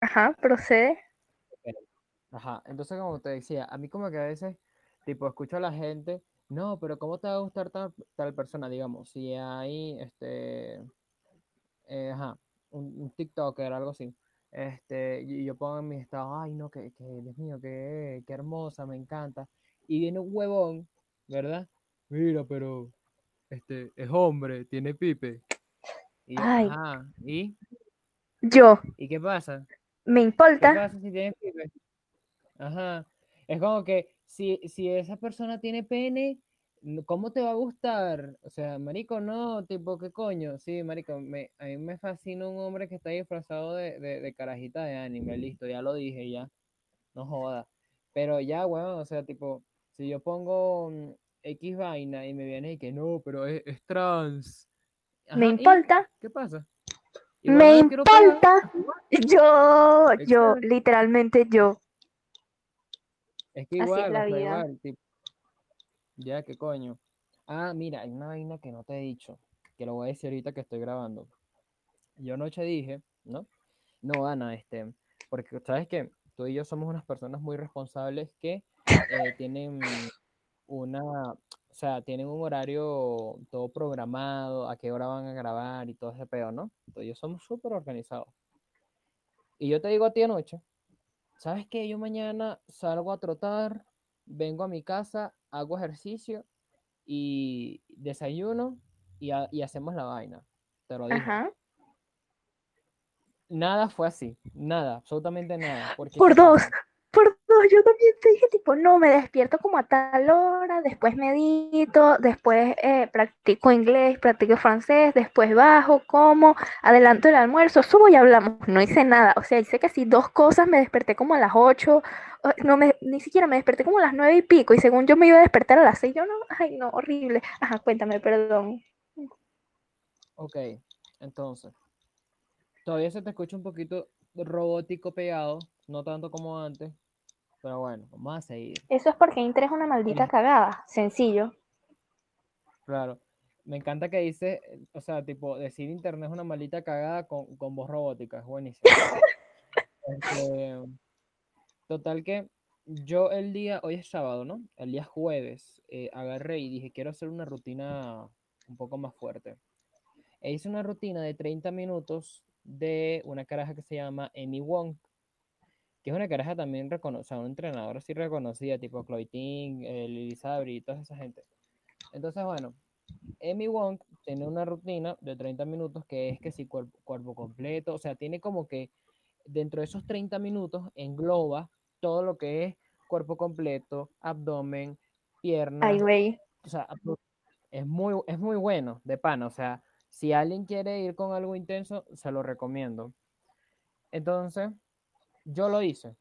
Ajá, procede. Ajá, entonces como te decía, a mí como que a veces, tipo, escucho a la gente, no, pero ¿cómo te va a gustar tal, tal persona? Digamos, si hay, este, eh, ajá, un, un TikToker, algo así, este, y yo pongo en mi estado, ay, no, que, que Dios mío, que, qué hermosa, me encanta, y viene un huevón, ¿verdad? Mira, pero, este, es hombre, tiene pipe, y Ay, ajá, ¿y? yo, ¿Y qué pasa? Me ¿Qué importa. pasa si tiene pipe? Ajá. Es como que si, si esa persona tiene pene, ¿cómo te va a gustar? O sea, marico, no, tipo, ¿qué coño? Sí, marico, me, a mí me fascina un hombre que está disfrazado de, de, de carajita de anime, listo, ya lo dije, ya, no joda. Pero ya, weón, o sea, tipo, si yo pongo mm, X vaina y me viene y que no, pero es, es trans. Me Ajá, ¿y importa. qué pasa? Igual Me importa. Yo, yo, literalmente yo. Es que Así es igual, la vida. igual, tipo, ya, ¿qué coño? Ah, mira, hay una vaina que no te he dicho, que lo voy a decir ahorita que estoy grabando. Yo anoche dije, ¿no? No, Ana, este, porque sabes que tú y yo somos unas personas muy responsables que eh, tienen una, sea, tienen un horario todo programado, a qué hora van a grabar y todo ese pedo, ¿no? Entonces, yo somos súper organizados. Y yo te digo a ti anoche, ¿sabes qué? Yo mañana salgo a trotar, vengo a mi casa, hago ejercicio y desayuno y, ha- y hacemos la vaina. Te lo. Ajá. Nada fue así, nada, absolutamente nada. Porque Por ¿qué dos. Yo también te dije, tipo, no, me despierto como a tal hora, después medito, después eh, practico inglés, practico francés, después bajo, como, adelanto el almuerzo, subo y hablamos. No hice nada. O sea, hice casi dos cosas, me desperté como a las ocho. No, me, ni siquiera me desperté como a las nueve y pico. Y según yo me iba a despertar a las seis, yo no, ay, no, horrible. Ajá, cuéntame, perdón. Ok, entonces, todavía se te escucha un poquito robótico pegado, no tanto como antes, pero bueno, vamos a seguir. Eso es porque Inter es una maldita El- cagada. Sencillo. claro, me encanta que dice, o sea, tipo, decir internet es una maldita cagada con, con voz robótica, es buenísimo. Este, total que yo el día, hoy es sábado, ¿no? El día jueves, eh, agarré y dije, quiero hacer una rutina un poco más fuerte. E hice una rutina de 30 minutos de una caraja que se llama Amy Wong, que es una caraja también reconocida, una entrenadora así reconocida, tipo Chloe Ting, eh, y toda esa gente. Entonces, bueno, Amy Wong tiene una rutina de 30 minutos que es que si cuerpo, cuerpo completo, o sea, tiene como que dentro de esos 30 minutos engloba todo lo que es cuerpo completo, abdomen, Ay, piernas, güey. o sea, es muy, es muy bueno, de pana, o sea, si alguien quiere ir con algo intenso, se lo recomiendo. Entonces, yo lo hice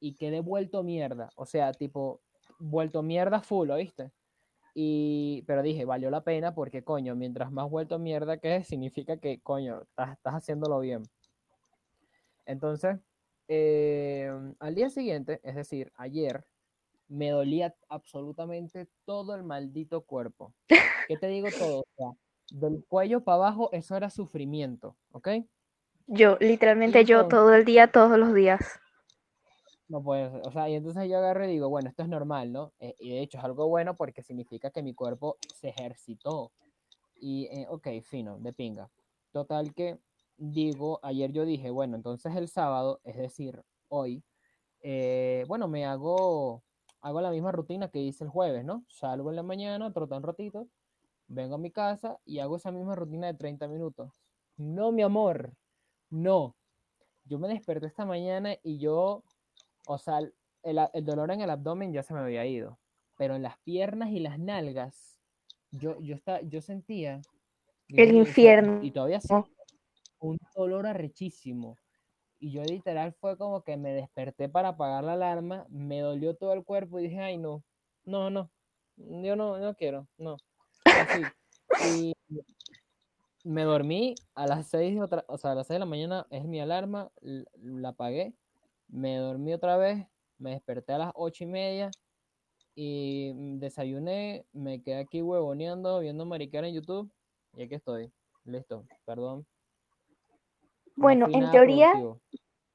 y quedé vuelto mierda, o sea, tipo, vuelto mierda full, ¿oíste? Y, pero dije, valió la pena porque, coño, mientras más vuelto mierda que significa que, coño, estás, estás haciéndolo bien. Entonces, eh, al día siguiente, es decir, ayer, me dolía absolutamente todo el maldito cuerpo. ¿Qué te digo todo? Del cuello para abajo, eso era sufrimiento, ¿ok? Yo, literalmente yo todo el día, todos los días. no puede ser. O sea, y entonces yo agarré y digo, bueno, esto es normal, ¿no? Eh, y de hecho es algo bueno porque significa que mi cuerpo se ejercitó. Y, eh, ok, fino, de pinga. Total que digo, ayer yo dije, bueno, entonces el sábado, es decir, hoy, eh, bueno, me hago, hago la misma rutina que hice el jueves, ¿no? Salgo en la mañana, troto un ratito, vengo a mi casa y hago esa misma rutina de 30 minutos. No, mi amor, no. Yo me desperté esta mañana y yo, o sea, el, el dolor en el abdomen ya se me había ido, pero en las piernas y las nalgas, yo, yo, está, yo sentía, El infierno. y todavía siento un dolor arrechísimo. Y yo literal fue como que me desperté para apagar la alarma, me dolió todo el cuerpo y dije, ay no, no, no, yo no, no quiero, no. Así. Y me dormí a las 6 otra, o sea, a las 6 de la mañana es mi alarma, la apagué, me dormí otra vez, me desperté a las 8 y media y mm, desayuné, me quedé aquí huevoneando, viendo mariquera en YouTube y aquí estoy. Listo, perdón. No Bueno, en teoría, productivo.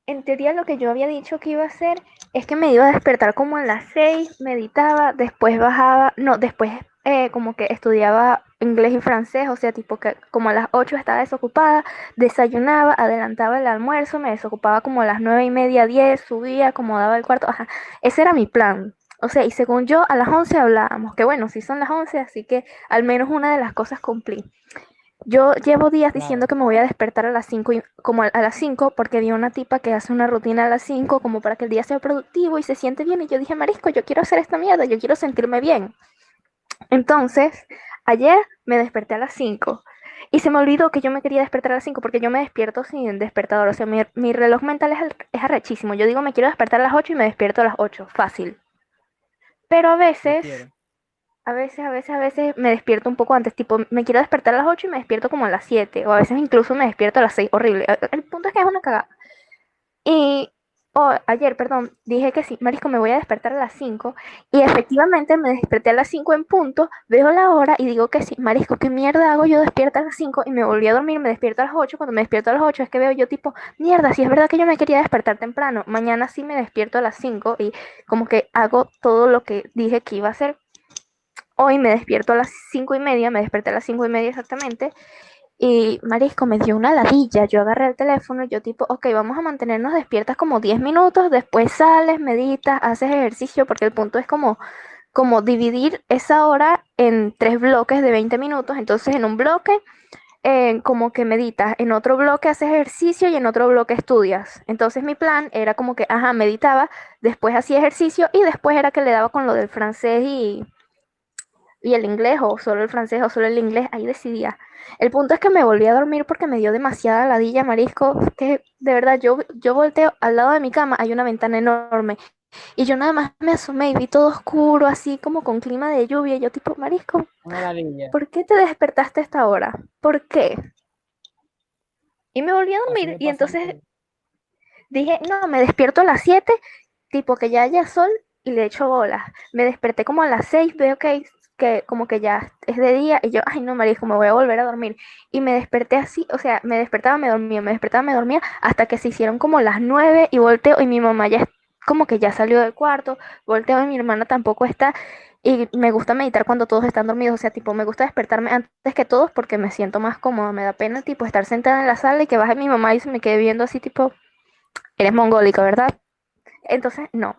en teoría lo que yo había dicho que iba a hacer es que me iba a despertar como a las 6, meditaba, después bajaba, no, después eh, como que estudiaba inglés y francés, o sea, tipo que como a las 8 estaba desocupada, desayunaba, adelantaba el almuerzo, me desocupaba como a las 9 y media, 10, subía, acomodaba el cuarto, ajá, ese era mi plan. O sea, y según yo, a las 11 hablábamos, que bueno, sí son las 11, así que al menos una de las cosas cumplí. Yo llevo días diciendo que me voy a despertar a las 5, como a, las 5, porque vi una tipa que hace una rutina a las 5, como para que el día sea productivo y se siente bien. Y yo dije, Marisco, yo quiero hacer esta mierda, yo quiero sentirme bien. Entonces, ayer me desperté a las 5 y se me olvidó que yo me quería despertar a las 5 porque yo me despierto sin despertador. O sea, mi, mi reloj mental es, es arrechísimo. Yo digo, me quiero despertar a las 8 y me despierto a las 8. Fácil. Pero a veces a veces, a veces, a veces me despierto un poco antes, tipo, me quiero despertar a las 8 y me despierto como a las 7, o a veces incluso me despierto a las 6, horrible. El punto es que es una cagada. Y ayer, perdón, dije que sí, Marisco, me voy a despertar a las 5 y efectivamente me desperté a las 5 en punto, veo la hora y digo que sí, Marisco, ¿qué mierda hago yo despierta a las 5 y me volví a dormir, me despierto a las 8, cuando me despierto a las 8 es que veo yo tipo, mierda, si es verdad que yo me quería despertar temprano, mañana sí me despierto a las 5 y como que hago todo lo que dije que iba a hacer Hoy me despierto a las cinco y media, me desperté a las cinco y media exactamente. Y Marisco me dio una ladilla. Yo agarré el teléfono y yo tipo, ok, vamos a mantenernos despiertas como 10 minutos, después sales, meditas, haces ejercicio, porque el punto es como, como dividir esa hora en tres bloques de 20 minutos. Entonces en un bloque eh, como que meditas, en otro bloque haces ejercicio y en otro bloque estudias. Entonces mi plan era como que, ajá, meditaba, después hacía ejercicio y después era que le daba con lo del francés y y el inglés o solo el francés o solo el inglés, ahí decidía. El punto es que me volví a dormir porque me dio demasiada ladilla marisco, que de verdad yo, yo volteo al lado de mi cama, hay una ventana enorme y yo nada más me asomé y vi todo oscuro, así como con clima de lluvia y yo tipo, marisco, ¿por qué te despertaste a esta hora? ¿Por qué? Y me volví a dormir y entonces dije, no, me despierto a las 7, tipo que ya haya sol y le echo bolas. Me desperté como a las 6, veo que que como que ya es de día y yo, ay no, Marisco, me voy a volver a dormir. Y me desperté así, o sea, me despertaba, me dormía, me despertaba, me dormía, hasta que se hicieron como las nueve y volteo y mi mamá ya como que ya salió del cuarto, volteo y mi hermana tampoco está. Y me gusta meditar cuando todos están dormidos, o sea, tipo, me gusta despertarme antes que todos porque me siento más cómoda, me da pena, tipo, estar sentada en la sala y que baje mi mamá y se me quede viendo así, tipo, eres mongólica, ¿verdad? Entonces, no,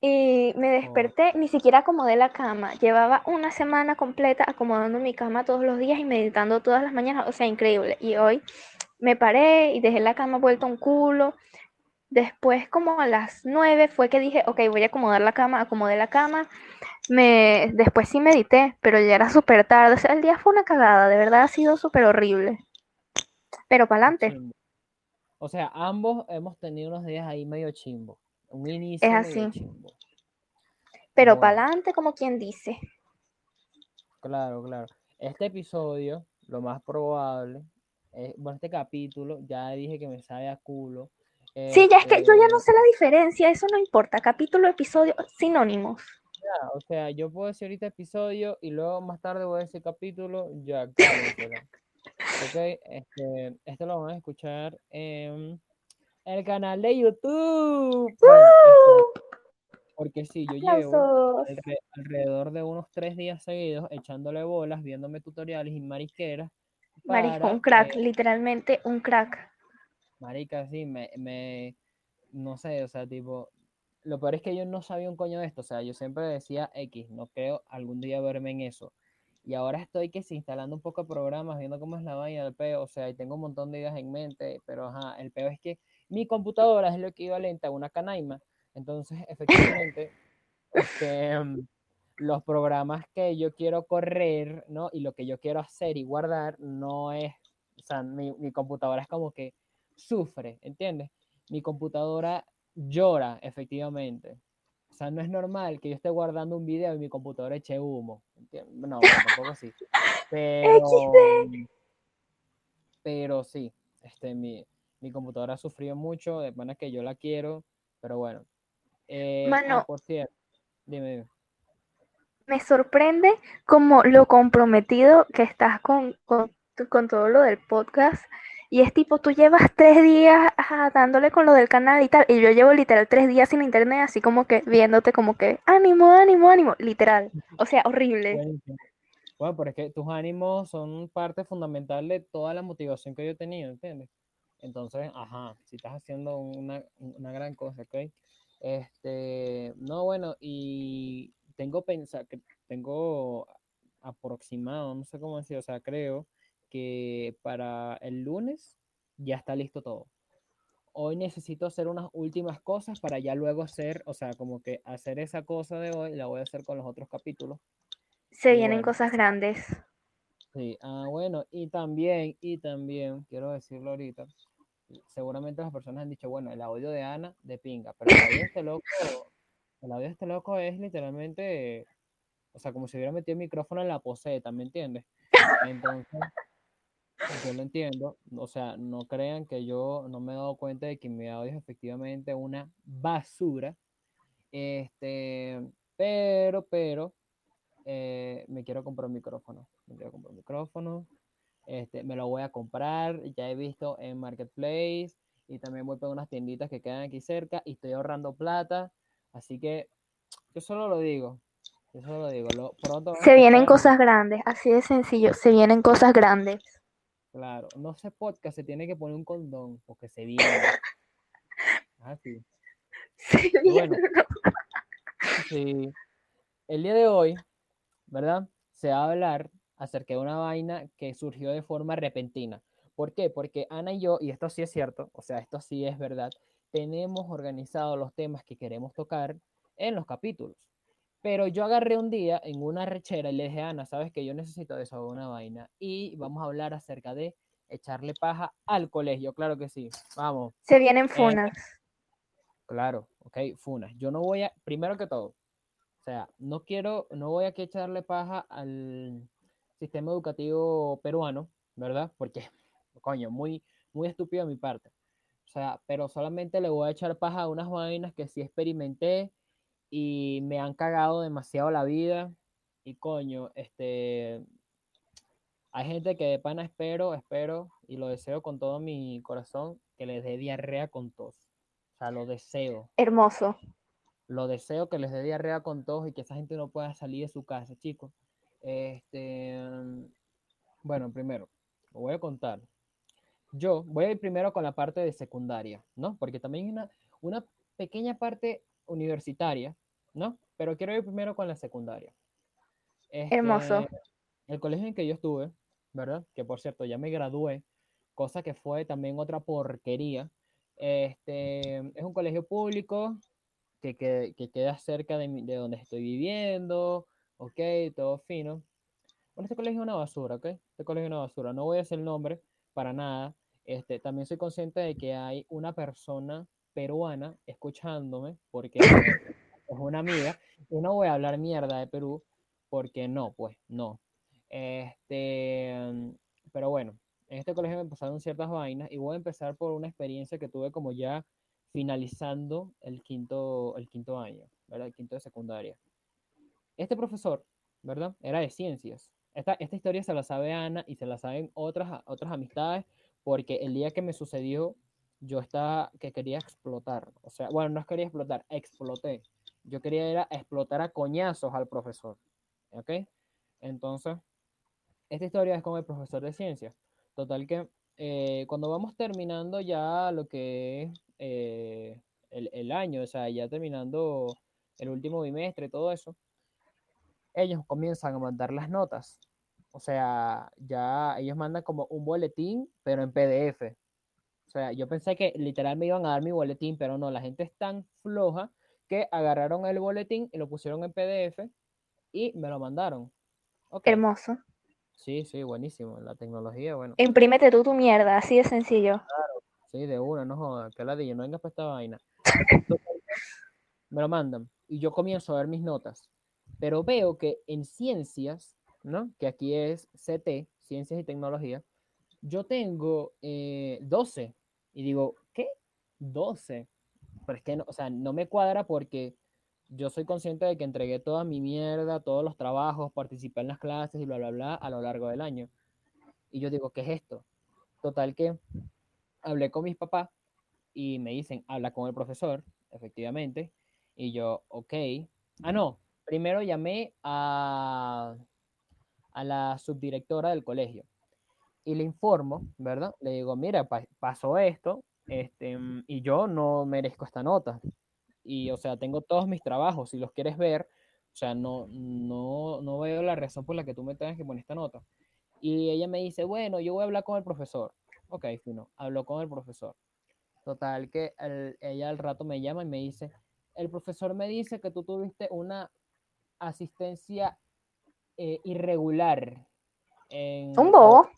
y me desperté, ni siquiera acomodé la cama. Llevaba una semana completa acomodando mi cama todos los días y meditando todas las mañanas. O sea, increíble. Y hoy me paré y dejé la cama vuelta un culo. Después, como a las nueve, fue que dije, ok, voy a acomodar la cama, acomodé la cama. Me, después sí medité, pero ya era súper tarde. O sea, el día fue una cagada, de verdad ha sido súper horrible. Pero para adelante. O sea, ambos hemos tenido unos días ahí medio chimbo. Un inicio es así. Pero para adelante, como quien dice. Claro, claro. Este episodio, lo más probable, bueno, este capítulo, ya dije que me sabe a culo. sí, ya es que yo ya no este sé la diferencia, eso no importa. Capítulo, episodio, sinónimos. Ya, o sea, yo puedo decir ahorita episodio y luego más tarde voy a decir capítulo, ya. ok, este, esto lo van a escuchar en el canal de YouTube. Este, porque sí, yo llevo alrededor de unos tres días seguidos echándole bolas, viéndome tutoriales y marisqueras. Marisco, un crack, literalmente un crack. Marica, sí, me, me, no sé, o sea, tipo, lo peor es que yo no sabía un coño de esto, o sea, yo siempre decía X, no creo algún día verme en eso. Y ahora estoy que sí, instalando un poco de programas, viendo cómo es la vaina del peo, o sea, y tengo un montón de ideas en mente, pero ajá, el peo es que mi computadora es lo equivalente a una canaima. Entonces, efectivamente, este, mm, los programas que yo quiero correr, ¿no? Y lo que yo quiero hacer y guardar no es, o sea, mi, mi computadora es como que sufre, ¿entiendes? Mi computadora llora, efectivamente. O sea, no es normal que yo esté guardando un video y mi computadora eche humo. ¿entiendes? No, tampoco así. Pero, pero sí, este, mi, mi computadora ha sufrido mucho, de manera que yo la quiero, pero bueno. Eh, Mano, por cierto, dime, Me sorprende como lo comprometido que estás con, con, con todo lo del podcast Y es tipo, tú llevas tres días ajá, dándole con lo del canal y tal, y yo llevo literal tres días sin internet, así como que viéndote como que, ánimo, ánimo, ánimo, literal. O sea, horrible. Bueno, pero es que tus ánimos son parte fundamental de toda la motivación que yo he tenido, ¿entiendes? Entonces, ajá, si estás haciendo una, una gran cosa, ¿ok? Este, no, bueno, y tengo pensado, que tengo aproximado, no sé cómo decir, o sea, creo que para el lunes ya está listo todo. Hoy necesito hacer unas últimas cosas para ya luego hacer, o sea, como que hacer esa cosa de hoy, la voy a hacer con los otros capítulos. Se Y vienen bueno, cosas grandes. Sí, ah, bueno, y también, y también, quiero decirlo ahorita, seguramente las personas han dicho, bueno, el audio de Ana, de pinga, pero el audio de este loco, el audio de este loco es literalmente, o sea, como si hubiera metido el micrófono en la poseta, ¿me entiendes? Entonces, yo lo entiendo, o sea, no crean que yo no me he dado cuenta de que mi audio es efectivamente una basura, este, pero, pero, eh, me quiero comprar un micrófono, me quiero comprar un micrófono, este, me lo voy a comprar, ya he visto en Marketplace y también voy por unas tienditas que quedan aquí cerca y estoy ahorrando plata, así que yo solo lo digo, yo solo lo digo, lo, pronto Se vienen cosas grandes, así de sencillo, se vienen cosas grandes. claro, no sé podcast, se tiene que poner un condón porque se viene. Ah, sí. Se bueno, vienen. sí, el día de hoy, ¿verdad? Se va a hablar acerca de una vaina que surgió de forma repentina. ¿Por qué? Porque Ana y yo, y esto sí es cierto, o sea, esto sí es verdad, tenemos organizados los temas que queremos tocar en los capítulos. Pero yo agarré un día en una rechera y le dije, Ana, sabes que yo necesito desahogar una vaina y vamos a hablar acerca de echarle paja al colegio. Claro que sí. Vamos. Se vienen Eh, funas. claro, ok, funas. Yo no voy a, primero que todo, o sea, no quiero, no voy a que echarle paja al sistema educativo peruano, ¿verdad? Porque, coño, muy, muy estúpido de mi parte. O sea, pero solamente le voy a echar paja a unas vainas que sí experimenté y me han cagado demasiado la vida. Y coño, este, hay gente que de pana espero, espero y lo deseo con todo mi corazón que les dé diarrea con tos. O sea, lo deseo. Hermoso. Lo deseo que les dé diarrea con tos y que esa gente no pueda salir de su casa, chicos. Este, bueno, primero, lo voy a contar. Yo voy a ir primero con la parte de secundaria, ¿no? Porque también hay una, una pequeña parte universitaria, ¿no? Pero quiero ir primero con la secundaria. Hermoso. Este, el colegio en que yo estuve, ¿verdad? Que por cierto, ya me gradué, cosa que fue también otra porquería. Este, es un colegio público que, que, que queda cerca de donde estoy viviendo, ok, todo fino. Bueno, este colegio es una basura, ¿ok? Este colegio es una basura. No voy a decir el nombre para nada. Este, también soy consciente de que hay una persona peruana escuchándome, porque es una amiga, y no voy a hablar mierda de Perú, porque no, pues, no. Este, pero bueno, en este colegio me pasaron ciertas vainas y voy a empezar por una experiencia que tuve como ya finalizando el quinto, el quinto año, ¿verdad? El quinto de secundaria. Este profesor, ¿verdad? Era de ciencias. Esta, esta historia se la sabe Ana y se la saben otras, otras amistades, porque el día que me sucedió, yo estaba que quería explotar. O sea, bueno, no quería explotar, exploté. Yo quería era explotar a coñazos al profesor. ¿Ok? Entonces, esta historia es con el profesor de ciencias. Total que eh, cuando vamos terminando ya lo que es eh, el, el año, o sea, ya terminando el último bimestre todo eso, ellos comienzan a mandar las notas. O sea, ya ellos mandan como un boletín, pero en PDF. O sea, yo pensé que literal me iban a dar mi boletín, pero no, la gente es tan floja que agarraron el boletín y lo pusieron en PDF y me lo mandaron. Ok. Hermoso. Sí, sí, buenísimo. La tecnología, bueno, Imprímete tú tu mierda, así de sencillo. sí, de una, no joda, que ladilla, no vengas para esta vaina. Me lo mandan y yo comienzo a ver mis notas, pero veo que en ciencias, ¿no? Que aquí es CT, Ciencias y Tecnología, yo tengo eh, 12 y digo, ¿qué? 12. Pero es que, no, o sea, no me cuadra porque yo soy consciente de que entregué toda mi mierda, todos los trabajos, participé en las clases y bla, bla, bla a lo largo del año. Y yo digo, ¿qué es esto? total que hablé con mis papás y me dicen, habla con el profesor, efectivamente. Y yo, ok. Ah, no, primero llamé a, a la subdirectora del colegio y le informo, ¿verdad? Le digo, mira, pasó esto, este, y yo no merezco esta nota. Y, o sea, tengo todos mis trabajos, si los quieres ver, o sea, no, no, no veo la razón por la que tú me tengas que poner esta nota. Y ella me dice, bueno, yo voy a hablar con el profesor. Ok, fino, habló con el profesor. Total, que ella al rato me llama y me dice, el profesor me dice que tú tuviste una asistencia eh, irregular. En, Un bobo.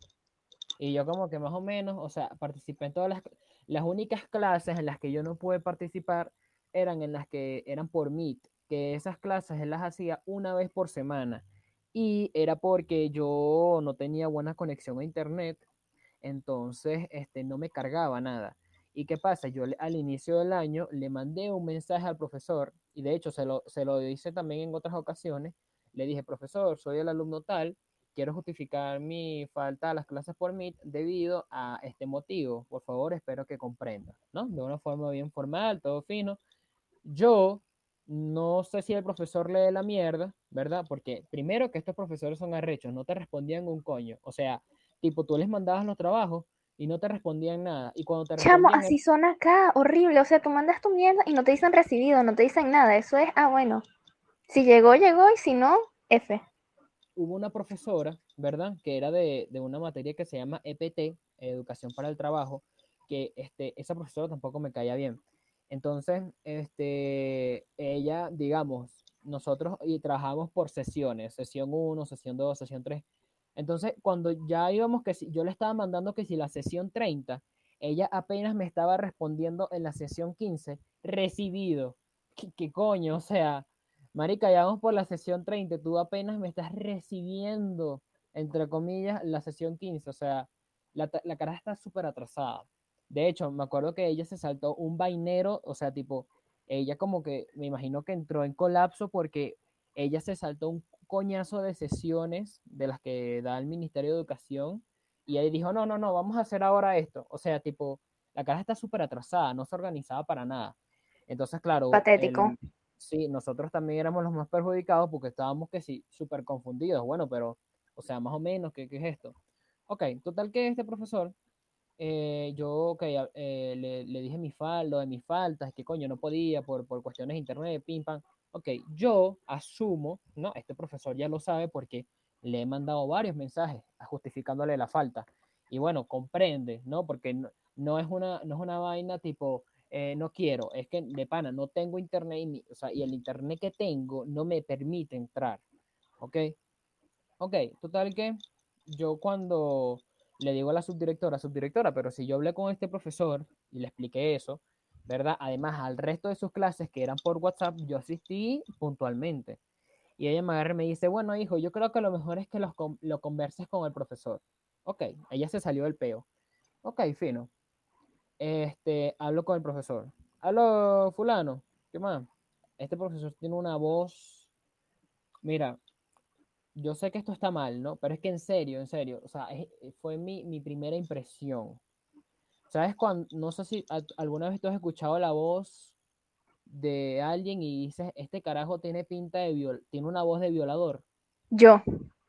Y yo como que más o menos, o sea, participé en todas las, las únicas clases en las que yo no pude participar eran en las que eran por Meet, que esas clases él las hacía una vez por semana. Y era porque yo no tenía buena conexión a internet, entonces este, no me cargaba nada. ¿Y qué pasa? Yo al inicio del año le mandé un mensaje al profesor, y de hecho se lo, se lo hice también en otras ocasiones. Le dije, profesor, soy el alumno tal, quiero justificar mi falta a las clases por Meet debido a este motivo. Por favor, espero que comprenda, ¿no? De una forma bien formal, todo fino. Yo no sé si el profesor lee la mierda, ¿verdad? Porque primero que estos profesores son arrechos, no te respondían un coño. O sea, tipo, tú les mandabas los trabajos y no te respondían nada. Y cuando te Chamo, así son acá, horrible. O sea, tú mandas tu mierda y no te dicen recibido, no te dicen nada. Eso es, ah, bueno. Si llegó, llegó, y si no, F hubo una profesora, ¿verdad? Que era de, una materia que se llama EPT, Educación para el Trabajo, que este, esa profesora tampoco me caía bien. Entonces, este, ella, digamos, nosotros y trabajamos por sesiones, sesión 1, sesión 2, sesión 3. Entonces, cuando ya íbamos, que si, yo le estaba mandando que si la sesión 30, ella apenas me estaba respondiendo en la sesión 15, recibido. qué coño? O sea, Marica, ya vamos por la sesión 30, tú apenas me estás recibiendo, entre comillas, la sesión 15, o sea, la, la cara está súper atrasada. De hecho, me acuerdo que ella se saltó un vainero, o sea, tipo, ella como que, me imagino que entró en colapso porque ella se saltó un coñazo de sesiones de las que da el Ministerio de Educación y ahí dijo, no, no, no, vamos a hacer ahora esto. O sea, tipo, la cara está súper atrasada, no se organizaba para nada. Entonces, claro. Patético sí, nosotros también éramos los más perjudicados porque estábamos que sí, súper confundidos. Bueno, pero, o sea, más o menos, ¿qué, es esto? Ok, total que este profesor, eh, yo okay, eh, le, le, dije mi faldo de mis faltas, que coño, no podía por, por cuestiones de internet, pim, pam. Ok, yo asumo, ¿no? Este profesor ya lo sabe porque le he mandado varios mensajes justificándole la falta. Y bueno, comprende, ¿no? Porque no, es, una, no es una vaina tipo, eh, no quiero, es que de pana no tengo internet y, o sea, y el internet que tengo no me permite entrar. ¿Ok? Ok, total que yo cuando le digo a la subdirectora, subdirectora, pero si yo hablé con este profesor y le expliqué eso, ¿verdad? Además, al resto de sus clases que eran por WhatsApp, yo asistí puntualmente. Y ella me agarra y me dice, bueno, hijo, yo creo que lo mejor es que lo, lo converses con el profesor. Ok, ella se salió del peo. Ok, fino este, hablo con el profesor. Hablo, fulano, ¿qué más? Este profesor tiene una voz, mira, yo sé que esto está mal, ¿no? Pero es que en serio, en serio, o sea, fue mi, mi primera impresión. ¿Sabes cuando, no sé si alguna vez tú has escuchado la voz de alguien y dices, este carajo tiene pinta de viol, tiene una voz de violador? Yo,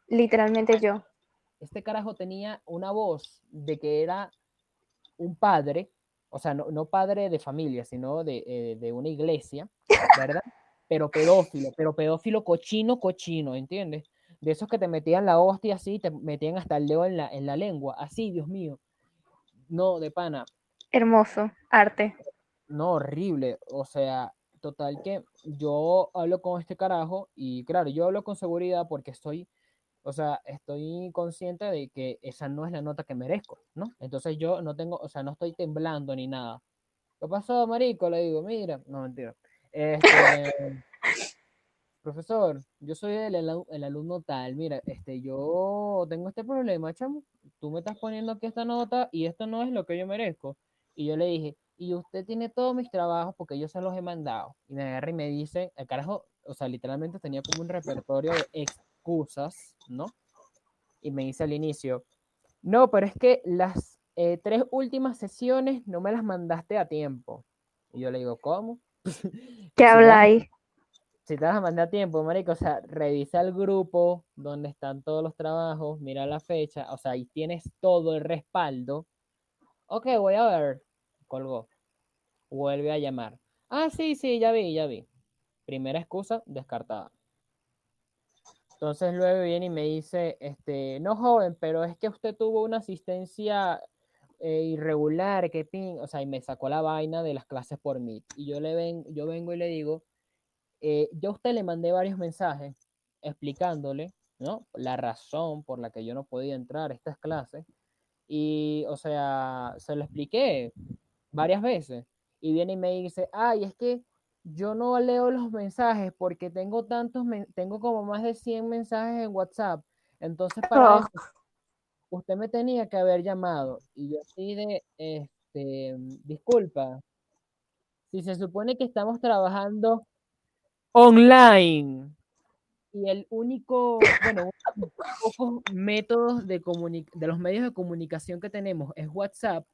literalmente yo. Este carajo tenía una voz de que era un padre o sea, no, padre de familia, sino eh, de, una iglesia, ¿verdad? Pero pedófilo, pero pedófilo cochino, cochino, ¿entiendes? De esos que te metían la hostia así, te metían hasta el dedo en la, en la lengua, así, Dios mío. No, de pana. Hermoso, arte. No, horrible. O sea, total que yo hablo con este carajo y claro, yo hablo con seguridad porque estoy o sea, estoy consciente de que esa no es la nota que merezco, ¿no? Entonces yo no tengo, o sea, no estoy temblando ni nada. ¿Qué pasó, marico? Le digo, mira, no, mentira. Este, profesor, yo soy el, el, alumno tal, mira, este, yo tengo este problema, chamo, tú me estás poniendo aquí esta nota y esto no es lo que yo merezco. Y yo le dije, y usted tiene todos mis trabajos porque yo se los he mandado. Y me agarra y me dice, el carajo, o sea, literalmente tenía como un repertorio de excusas, ¿no? Y me dice al inicio, no, pero es que las, eh, tres últimas sesiones no me las mandaste a tiempo. Y yo le digo, ¿cómo? ¿Qué habláis? Si te mandé a tiempo, marico, o sea, revisa el grupo donde están todos los trabajos, mira la fecha, o sea, ahí tienes todo el respaldo. Ok, voy a ver. Colgó. Vuelve a llamar. Ah, sí, sí, ya vi, ya vi. Primera excusa descartada. Entonces luego viene y me dice, este, no joven, pero es que usted tuvo una asistencia eh, irregular, que ping, o sea, y me sacó la vaina de las clases por mí. Y yo le ven, yo vengo y le digo, eh, yo a usted le mandé varios mensajes explicándole, ¿no? La razón por la que yo no podía entrar a estas clases. Y, o sea, se lo expliqué varias veces. Y viene y me dice, ay, es que yo no leo los mensajes porque tengo tantos, tengo como más de 100 mensajes en WhatsApp. Entonces, para oh. eso, usted me tenía que haber llamado. Y yo así de, este, disculpa, si se supone que estamos trabajando online y el único, bueno, uno de los pocos métodos de, de los medios de comunicación que tenemos es WhatsApp,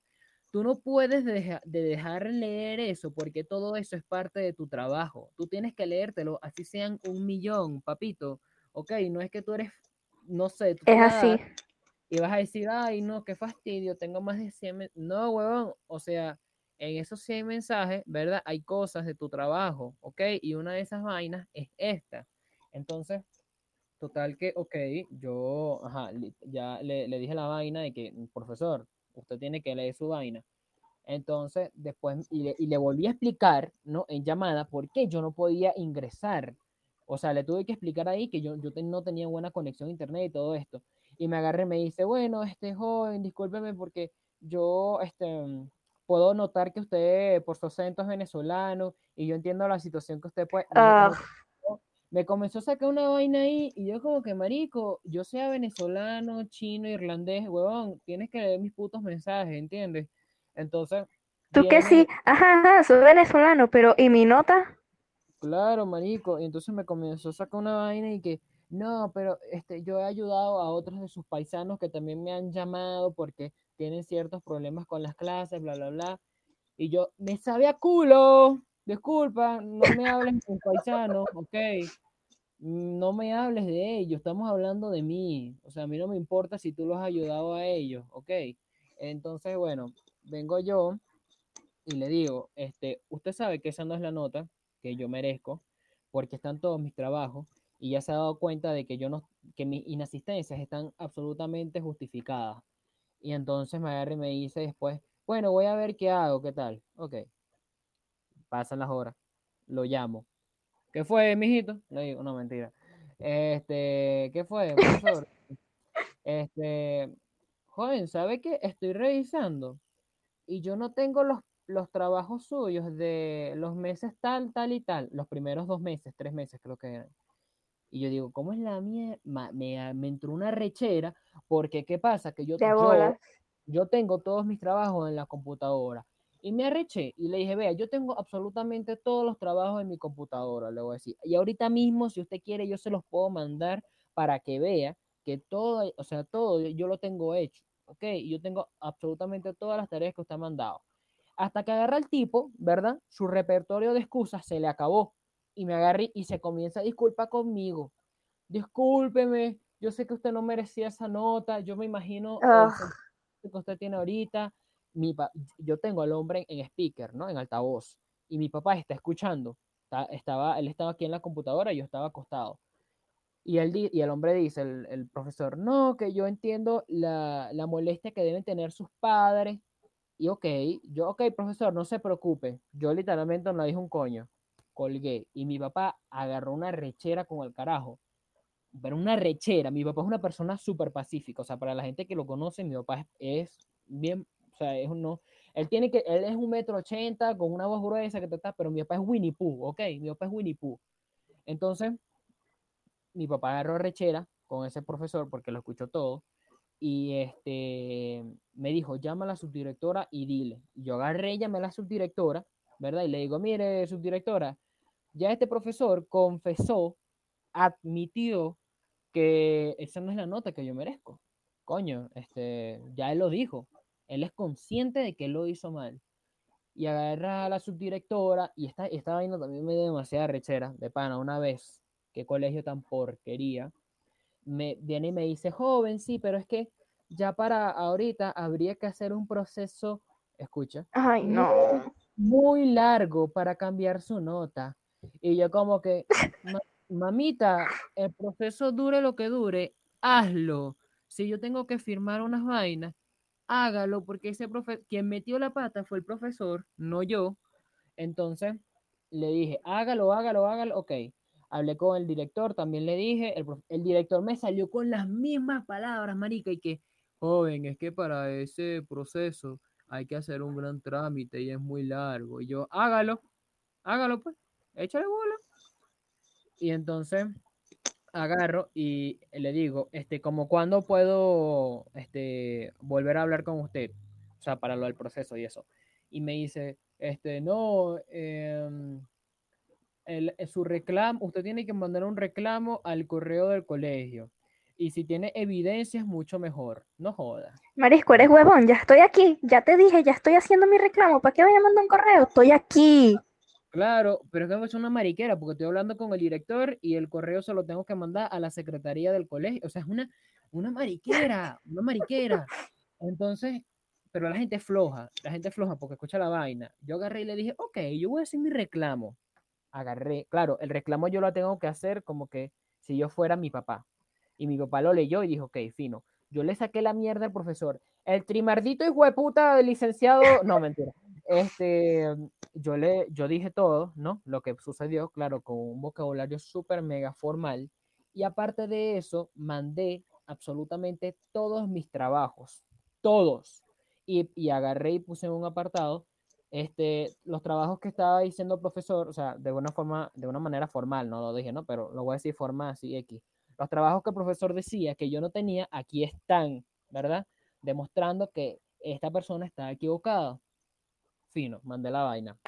tú no puedes de dejar leer eso porque todo eso es parte de tu trabajo. Tú tienes que leértelo, así sean un millón, papito. Ok, no es que tú eres, no sé. es así. Y vas a decir, ay, no, qué fastidio, tengo más de 100. No, huevón, o sea, en esos 100 mensajes, ¿verdad? Hay cosas de tu trabajo, ¿ok? Y una de esas vainas es esta. Entonces, total que, ok, yo, ajá, ya le, le, dije la vaina de que, profesor, usted tiene que leer su vaina. Entonces, después, y le, y le volví a explicar, ¿no? En llamada, por qué yo no podía ingresar. O sea, le tuve que explicar ahí que yo, yo no tenía buena conexión a internet y todo esto. Y me agarré y me dice, bueno, este joven, discúlpeme porque yo, este, puedo notar que usted por su acento es venezolano y yo entiendo la situación que usted puede... Ah. Me comenzó a sacar una vaina ahí y yo como que, marico, yo sea venezolano, chino, irlandés, huevón, tienes que leer mis putos mensajes, ¿entiendes? Entonces... Tú que sí, ajá, ajá, soy venezolano, pero ¿y mi nota? Claro, marico, y entonces me comenzó a sacar una vaina y que, no, pero este, yo he ayudado a otros de sus paisanos que también me han llamado porque tienen ciertos problemas con las clases, bla, bla, bla. Y yo, me sabe a culo, disculpa, no me hables de paisano, ok. No me hables de ellos, estamos hablando de mí. O sea, a mí no me importa si tú los has ayudado a ellos, ok. Entonces, bueno, vengo yo y le digo, este, usted sabe que esa no es la nota que yo merezco, porque están todos mis trabajos y ya se ha dado cuenta de que yo no, que mis inasistencias están absolutamente justificadas. Y entonces me agarra y me dice después, bueno, voy a ver qué hago, qué tal. Ok. Pasan las horas. Lo llamo. ¿Qué fue, mijito? Le digo, no, mentira. Este, ¿qué fue, profesor? este, joven, ¿sabe qué? Estoy revisando y yo no tengo los, los trabajos suyos de los meses tal, tal y tal, los primeros dos meses, tres meses creo que eran. Y yo digo, ¿cómo es la mía? Me, me entró una rechera, porque ¿qué pasa? Que yo, yo, yo, tengo todos mis trabajos en la computadora. Y me arreché y le dije, vea, yo tengo absolutamente todos los trabajos en mi computadora, le voy a decir. Y ahorita mismo, si usted quiere, yo se los puedo mandar para que vea que todo, o sea, todo yo lo tengo hecho, ¿ok? Y yo tengo absolutamente todas las tareas que usted ha mandado. Hasta que agarra el tipo, ¿verdad? Su repertorio de excusas se le acabó y me agarré y se comienza a disculpar conmigo. Discúlpeme, yo sé que usted no merecía esa nota, yo me imagino ah. que usted tiene ahorita. Mi yo tengo al hombre en, speaker, ¿no? En altavoz. Y mi papá está escuchando. estaba, él estaba aquí en la computadora y yo estaba acostado. Y, él, y el hombre dice, el, el profesor, no, que yo entiendo la, la, molestia que deben tener sus padres. Y ok, yo, ok, profesor, no se preocupe. Yo literalmente no le dije un coño colgué y mi papá agarró una rechera con el carajo. Pero una rechera, mi papá es una persona súper pacífica, o sea, para la gente que lo conoce, mi papá es, bien, o sea, es uno, él tiene que, él es un metro ochenta con una voz gruesa que está, pero mi papá es Winnie Pooh, ok, mi papá es Winnie Pooh. Entonces, mi papá agarró rechera con ese profesor porque lo escuchó todo y este me dijo, llama a la subdirectora y dile. Yo agarré, llamé a la subdirectora, ¿verdad? Y le digo, mire, subdirectora, ya este profesor confesó, admitió que esa no es la nota que yo merezco. Coño, este, ya él lo dijo. Él es consciente de que él lo hizo mal. Y agarra a la subdirectora, y esta, esta vaina también me dio demasiada rechera, de pana, una vez, qué colegio tan porquería, me viene y me dice, joven, sí, pero es que ya para ahorita habría que hacer un proceso, escucha, Ay, no. muy largo para cambiar su nota. Y yo como que, "Ma- mamita, el proceso dure lo que dure, hazlo. Si yo tengo que firmar unas vainas, hágalo, porque ese profe quien metió la pata fue el profesor, no yo. Entonces le dije, hágalo, hágalo, hágalo, ok. Hablé con el director, también le dije, el, el director me salió con las mismas palabras, marica, y que, joven, es que para ese proceso hay que hacer un gran trámite y es muy largo. Y yo, hágalo, hágalo pues, échale bola. Y entonces agarro y le digo, este, como cuándo puedo este, volver a hablar con usted, o sea, para lo del proceso y eso. Y me dice, este, no, em, el- eh, su reclamo, usted tiene que mandar un reclamo al correo del colegio. Y si tiene evidencias, mucho mejor. No joda. Marisco, eres huevón, ya estoy aquí, ya te dije, ya estoy haciendo mi reclamo, ¿para qué voy a mandar un correo? Estoy aquí. Claro, pero es que es una mariquera, porque estoy hablando con el director y el correo se lo tengo que mandar a la secretaría del colegio. O sea, es una, una mariquera, una mariquera. Entonces, pero la gente es floja, la gente es floja porque escucha la vaina. Yo agarré y le dije, ok, yo voy a hacer mi reclamo. Agarré, claro, el reclamo yo lo tengo que hacer como que si yo fuera mi papá. Y mi papá lo leyó y dijo, ok, fino. Yo le saqué la mierda al profesor. El trimardito hijo de puta licenciado, no, mentira. Este, yo le, yo dije todo, ¿no? Lo que sucedió, claro, con un vocabulario súper mega formal. Y aparte de eso, mandé absolutamente todos mis trabajos, todos. Y, y agarré y puse en un apartado este, los trabajos que estaba diciendo profesor, o sea, de una forma, de una manera formal, no lo dije, ¿no? Pero lo voy a decir forma así, X. Los trabajos que el profesor decía que yo no tenía, aquí están, ¿verdad? Demostrando que esta persona está equivocada. Fino, mandé la vaina.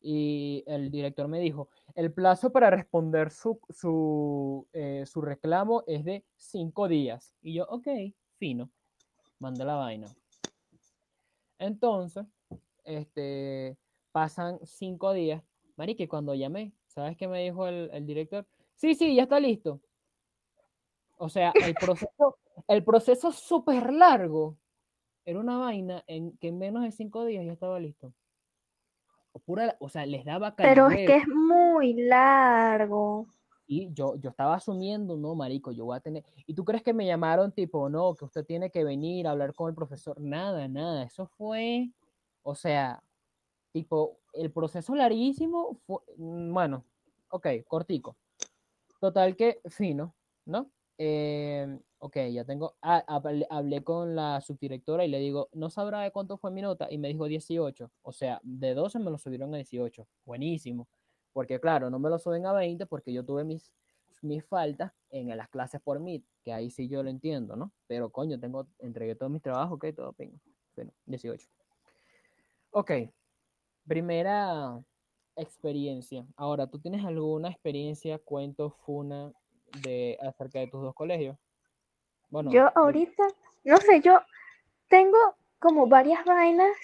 Y el director me dijo, el plazo para responder su, su, eh, su reclamo es de cinco días. Y yo, ok, fino, mandé la vaina. Entonces, este, pasan cinco días. Marique, cuando llamé, ¿sabes qué me dijo el, el director? Sí, sí, ya está listo. O sea, el proceso, el proceso súper largo. Era una vaina en que en menos de cinco días ya estaba listo. Pura, o sea, les daba Pero es que es muy largo. Y yo, yo estaba asumiendo, no, marico, yo voy a tener... ¿Y tú crees que me llamaron tipo, no, que usted tiene que venir a hablar con el profesor? Nada, nada. Eso fue, o sea, tipo, el proceso larguísimo fue, mm, bueno, ok, cortico. Total que fino, ¿no? Eh, ok, ya tengo, ah, hablé, con la subdirectora y le digo, ¿no sabrá de cuánto fue mi nota? Y me dijo 18, o sea, de 12 me lo subieron a 18, buenísimo. Porque claro, no me lo suben a 20 porque yo tuve mis, mis faltas en las clases por mí, que ahí sí yo lo entiendo, ¿no? Pero coño, tengo, entregué todos mis trabajos, ok, todo pingo. Bueno, 18. Ok, primera experiencia. Ahora, ¿tú tienes alguna experiencia, cuento, funa de acerca de tus dos colegios? Bueno, Yo ahorita, no sé, yo tengo como varias vainas,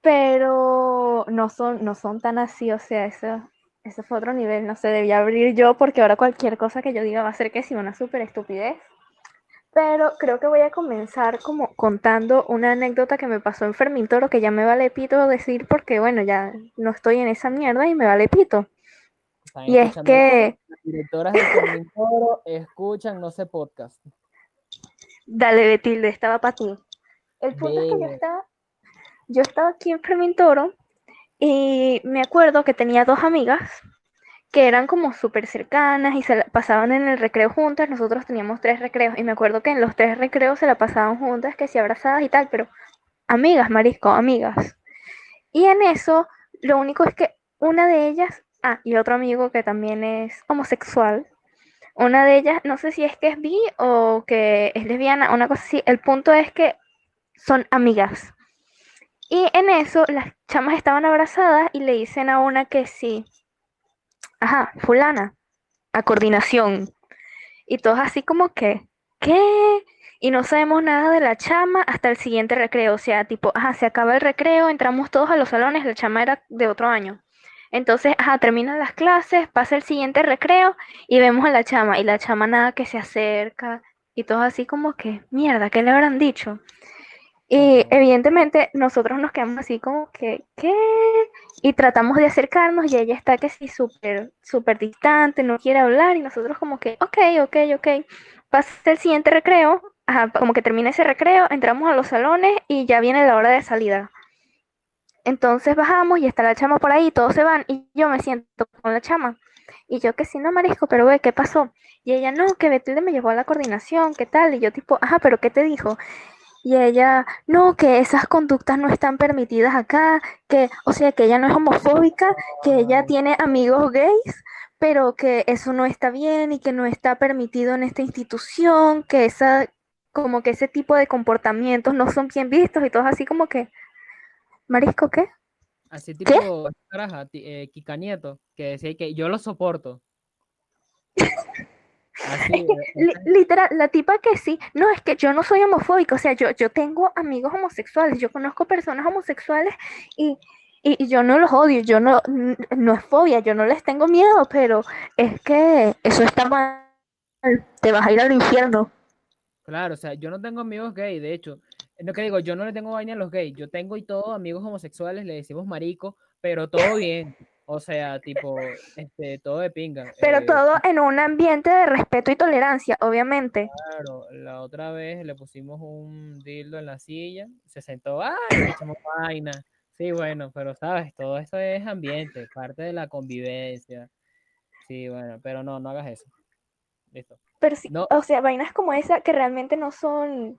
pero no son, no son tan así, o sea, eso, eso fue otro nivel, no sé, debía abrir yo porque ahora cualquier cosa que yo diga va a ser que sí, una súper estupidez. Pero creo que voy a comenzar como contando una anécdota que me pasó en Fermín Toro, que ya me vale pito decir porque, bueno, ya no estoy en esa mierda y me vale pito. Están Y es que, las directoras de Fermín Toro escuchan, no sé, podcast. dale, Betilde, estaba para ti. El punto es que yo estaba, yo estaba aquí en Fermín Toro y me acuerdo que tenía dos amigas que eran como súper cercanas y se la pasaban en el recreo juntas. Nosotros teníamos tres recreos y me acuerdo que en los tres recreos se la pasaban juntas, que sí abrazadas y tal, pero amigas, marisco, amigas. Y en eso, lo único es que una de ellas, ah, y otro amigo que también es homosexual, una de ellas, no sé si es que es bi o que es lesbiana, una cosa así. El punto es que son amigas. Y en eso las chamas estaban abrazadas y le dicen a una que sí, ajá, fulana, a coordinación. Y todos así como que, ¿qué? Y no sabemos nada de la chama hasta el siguiente recreo. O sea, tipo, ajá, se acaba el recreo, entramos todos a los salones, la chama era de otro año. Entonces, ajá, terminan las clases, pasa el siguiente recreo y vemos a la chama. Y la chama nada que se acerca y todo así como que, mierda, ¿qué le habrán dicho? Y evidentemente nosotros nos quedamos así como que, ¿qué? Y tratamos de acercarnos y ella está que sí súper, súper distante, no quiere hablar y nosotros como que, ok, ok, ok. Pasa el siguiente recreo, ajá, como que termina ese recreo, entramos a los salones y ya viene la hora de salida. Entonces bajamos y está la chama por ahí, todos se van y yo me siento con la chama. Y yo que sí, no marisco, pero ve, ¿qué pasó? Y ella, no, que Betilde me llevó a la coordinación, ¿qué tal? Y yo tipo, ajá, pero ¿qué te dijo? Y ella, no, que esas conductas no están permitidas acá, que, o sea, que ella no es homofóbica, que ella tiene amigos gays, pero que eso no está bien y que no está permitido en esta institución, que esa, como que ese tipo de comportamientos no son bien vistos y todo así como que, Marisco, ¿qué? Así tipo caraja, eh, Kika Nieto, que decía que yo lo soporto. Así, literal, la tipa que sí, no, es que yo no soy homofóbico, o sea, yo, yo tengo amigos homosexuales, yo conozco personas homosexuales y, y, yo no los odio, yo no, no es fobia, yo no les tengo miedo, pero es que eso está mal, te vas a ir al infierno. Claro, o sea, yo no tengo amigos gay, de hecho, no que digo, yo no le tengo vaina a los gays, yo tengo y todo amigos homosexuales, le decimos marico, pero todo bien. O sea, tipo, este, todo de pinga. Pero eh, todo en un ambiente de respeto y tolerancia, obviamente. Claro, la otra vez le pusimos un dildo en la silla, se sentó, ¡ay! Le echamos vaina. Sí, bueno, pero sabes, todo eso es ambiente, parte de la convivencia. Sí, bueno, pero no, no hagas eso. Listo. Pero sí, o sea, vainas como esa que realmente no son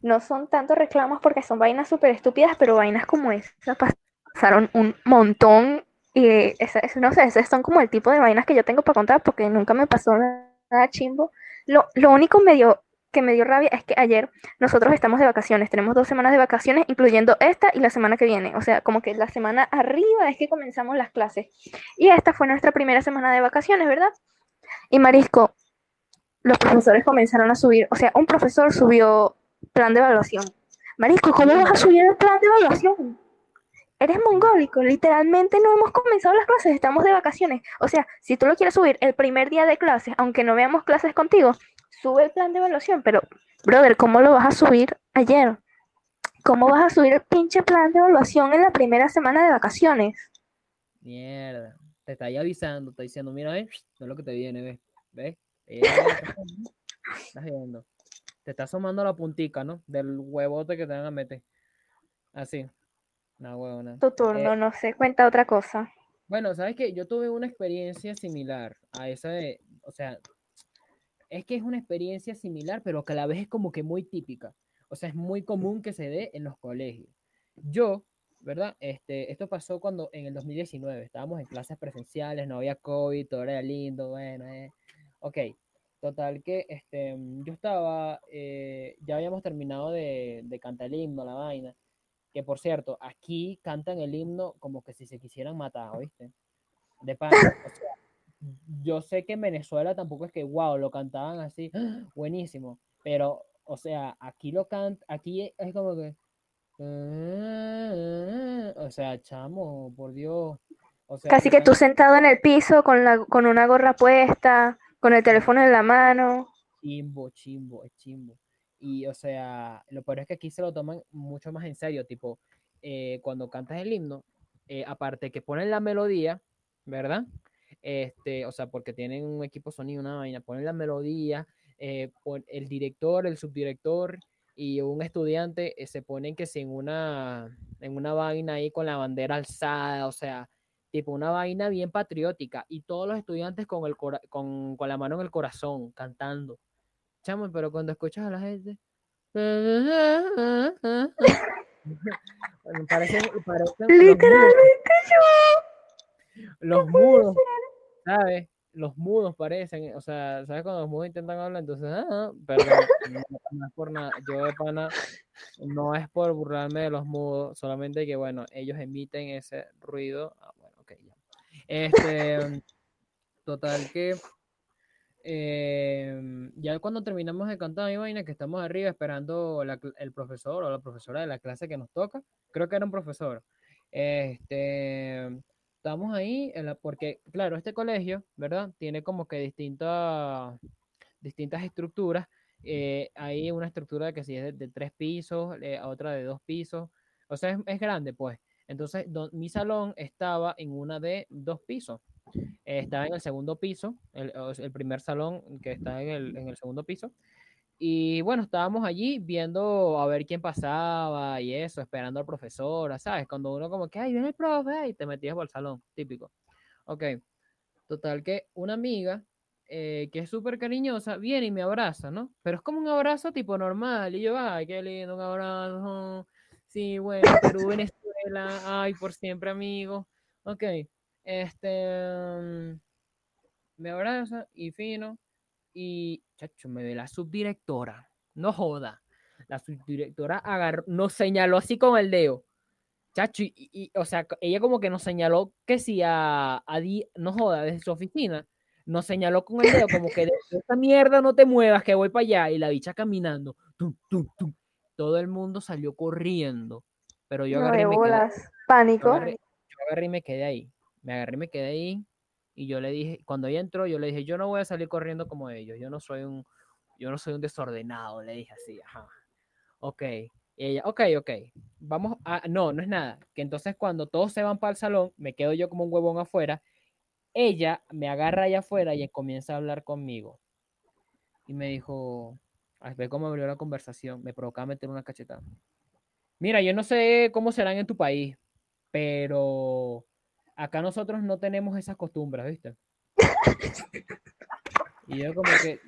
no son tanto reclamos porque son vainas súper estúpidas, pero vainas como esas pasaron un montón. Y no sé, esas son como el tipo de vainas que yo tengo para contar porque nunca me pasó nada, chimbo. Lo, lo único medio que me dio rabia es que ayer nosotros estamos de vacaciones, tenemos dos semanas de vacaciones, incluyendo esta y la semana que viene. O sea, como que la semana arriba es que comenzamos las clases. Y esta fue nuestra primera semana de vacaciones, ¿verdad? Y Marisco, los profesores comenzaron a subir, o sea, un profesor subió plan de evaluación. Marisco, ¿cómo vas a subir el plan de evaluación? Eres mongólico, literalmente no hemos comenzado las clases, estamos de vacaciones. O sea, si tú lo quieres subir el primer día de clases, aunque no veamos clases contigo, sube el plan de evaluación, pero, brother, ¿cómo lo vas a subir ayer? ¿Cómo vas a subir el pinche plan de evaluación en la primera semana de vacaciones? Mierda, te está ahí avisando, está diciendo, mira, ve, no es lo que te viene, ve, ve, estás viendo. Te está asomando la puntica, ¿no? Del huevote que te van a meter. Así. No, huevona. Tu turno, eh, no sé, cuenta otra cosa. Bueno, ¿sabes qué? Yo tuve una experiencia similar a esa de, o sea, es que es una experiencia similar, pero que a la vez es como que muy típica. O sea, es muy común que se dé en los colegios. Yo, ¿verdad? Este, esto pasó cuando en el 2019 estábamos en clases presenciales, no había COVID, todo era lindo, bueno, eh. ok. Total que este, yo estaba, eh, ya habíamos terminado de, cantar el himno, la vaina. Que por cierto, aquí cantan el himno como que si se quisieran matar, ¿oíste? De pan. yo sé que en Venezuela tampoco es que, wow, lo cantaban así, buenísimo. Pero, o sea, aquí lo cantan, aquí es como que, o sea, chamo, por Dios. Casi que tú sentado en el piso con, la, con una gorra puesta con el teléfono en la mano. Chimbo, chimbo, es chimbo. Y, o sea, lo peor es que aquí se lo toman mucho más en serio, tipo, eh, cuando cantas el himno, eh, aparte que ponen la melodía, ¿verdad? Este, o sea, porque tienen un equipo sonido, una vaina, ponen la melodía, eh, el director, el subdirector y un estudiante se ponen que si en una, en una vaina ahí con la bandera alzada, o sea, tipo una vaina bien patriótica y todos los estudiantes con, el con, con la mano en el corazón cantando. Chamo, pero cuando escuchas a la gente... parece, Literalmente yo. Los mudos, ¿sabes? Los mudos parecen, o sea, ¿sabes cuando los mudos intentan hablar? Entonces, ah, perdón, no, es por nada, yo de pana, no es por burlarme de los mudos, solamente que, bueno, ellos emiten ese ruido este, total que em, ya cuando terminamos de cantar mi vaina, que estamos arriba esperando el profesor o la profesora de la clase que nos toca, creo que era un profesor. Este, estamos ahí, porque, claro, este colegio, ¿verdad? Tiene como que distintas, distintas estructuras. eh, hay una estructura que sí es de, de tres pisos, eh, otra de dos pisos. O sea, es, es grande, pues. Entonces, do- mi salón estaba en una de dos pisos. Eh, estaba en el segundo piso, el, el primer salón que está en el, en el segundo piso. Y bueno, estábamos allí viendo a ver quién pasaba y eso, esperando al profesor, ¿sabes? Cuando uno como que, ay, viene el profe, y te metías por el salón, típico. Ok, total que una amiga eh, que es súper cariñosa viene y me abraza, ¿no? Pero es como un abrazo tipo normal. Y yo, ay, qué lindo, un abrazo. Sí, bueno, Perú, Venezuela, ay, por siempre, amigo. Ok, este, mm, me abraza y fino. Y, chacho, me ve la subdirectora. No joda. La subdirectora agarró, nos señaló así con el dedo. Chacho, y, o sea, ella como que nos señaló que si a, a Di- no joda, desde su oficina, nos señaló con el dedo como que de esta mierda no te muevas, que voy para allá. Y la bicha caminando. Todo el mundo salió corriendo. Pero yo agarré quedé yo Pánico. agarré, yo agarré y me quedé ahí. Me agarré y me quedé ahí. Y yo le dije, cuando ella entró, yo le dije, yo no voy a salir corriendo como ellos. Yo no soy un, yo no soy un desordenado. Le dije así, ajá. Ok. Y ella, ok, ok. Vamos a, no, no es nada. Que entonces cuando todos se van para el salón, me quedo yo como un huevón afuera. Ella me agarra allá afuera y comienza a hablar conmigo. Y me dijo, a ver cómo abrió la conversación. Me provocaba meter una cachetada. Mira, yo no sé cómo serán en tu país, pero acá nosotros no tenemos esas costumbres, ¿viste? Y yo como que,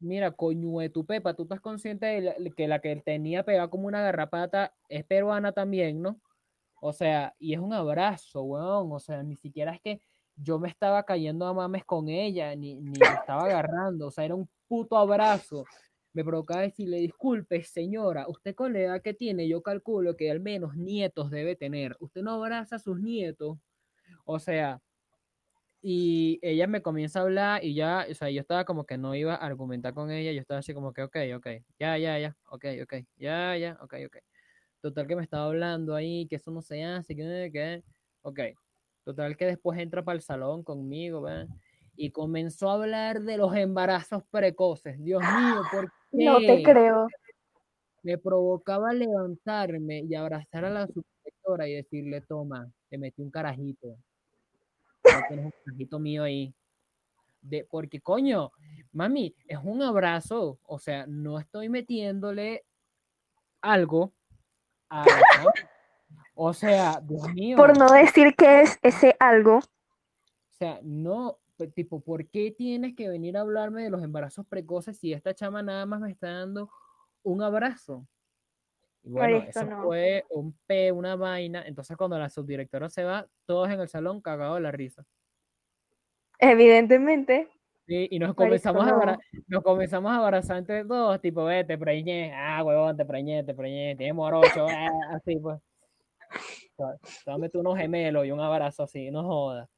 mira, coño de tu pepa, tú estás consciente de que la que tenía pegada como una garrapata es peruana también, ¿no? O sea, y es un abrazo, weón. O sea, ni siquiera es que yo me estaba cayendo a mames con ella, ni, ni me estaba agarrando. O sea, era un puto abrazo. Me provocaba decirle, disculpe, señora, usted con la edad que tiene, yo calculo que al menos nietos debe tener. Usted no abraza a sus nietos. O sea, y ella me comienza a hablar y ya, o sea, yo estaba como que no iba a argumentar con ella, yo estaba así como que, ok, ok, ya, ya, ya, ok, ok, ya, ya, ok, ok. Total que me estaba hablando ahí, que eso no se hace, que, que, ok. Total que después entra para el salón conmigo, ¿verdad? Y comenzó a hablar de los embarazos precoces. Dios mío, ¿por No te creo. Me provocaba levantarme y abrazar a la subdirectora y decirle, toma, te metí un carajito. Tienes un carajito mío ahí. De, porque, coño, mami, es un abrazo. O sea, no estoy metiéndole algo a. O sea, Dios mío. Por no decir que es ese algo. O sea, no, tipo, ¿por qué tienes que venir a hablarme de los embarazos precoces si esta chama nada más me está dando un abrazo? Y bueno, eso no. fue un pe, una vaina. Entonces, cuando la subdirectora se va, todos en el salón cagados de la risa. Evidentemente. Sí, y nos comenzamos, a no. abra- nos comenzamos a abrazar entre todos, tipo, ve, te preñé, ah, huevón, te preñé, te preñé, tienes morocho, ah, así pues. Dame tú unos gemelos y un abrazo así, no jodas.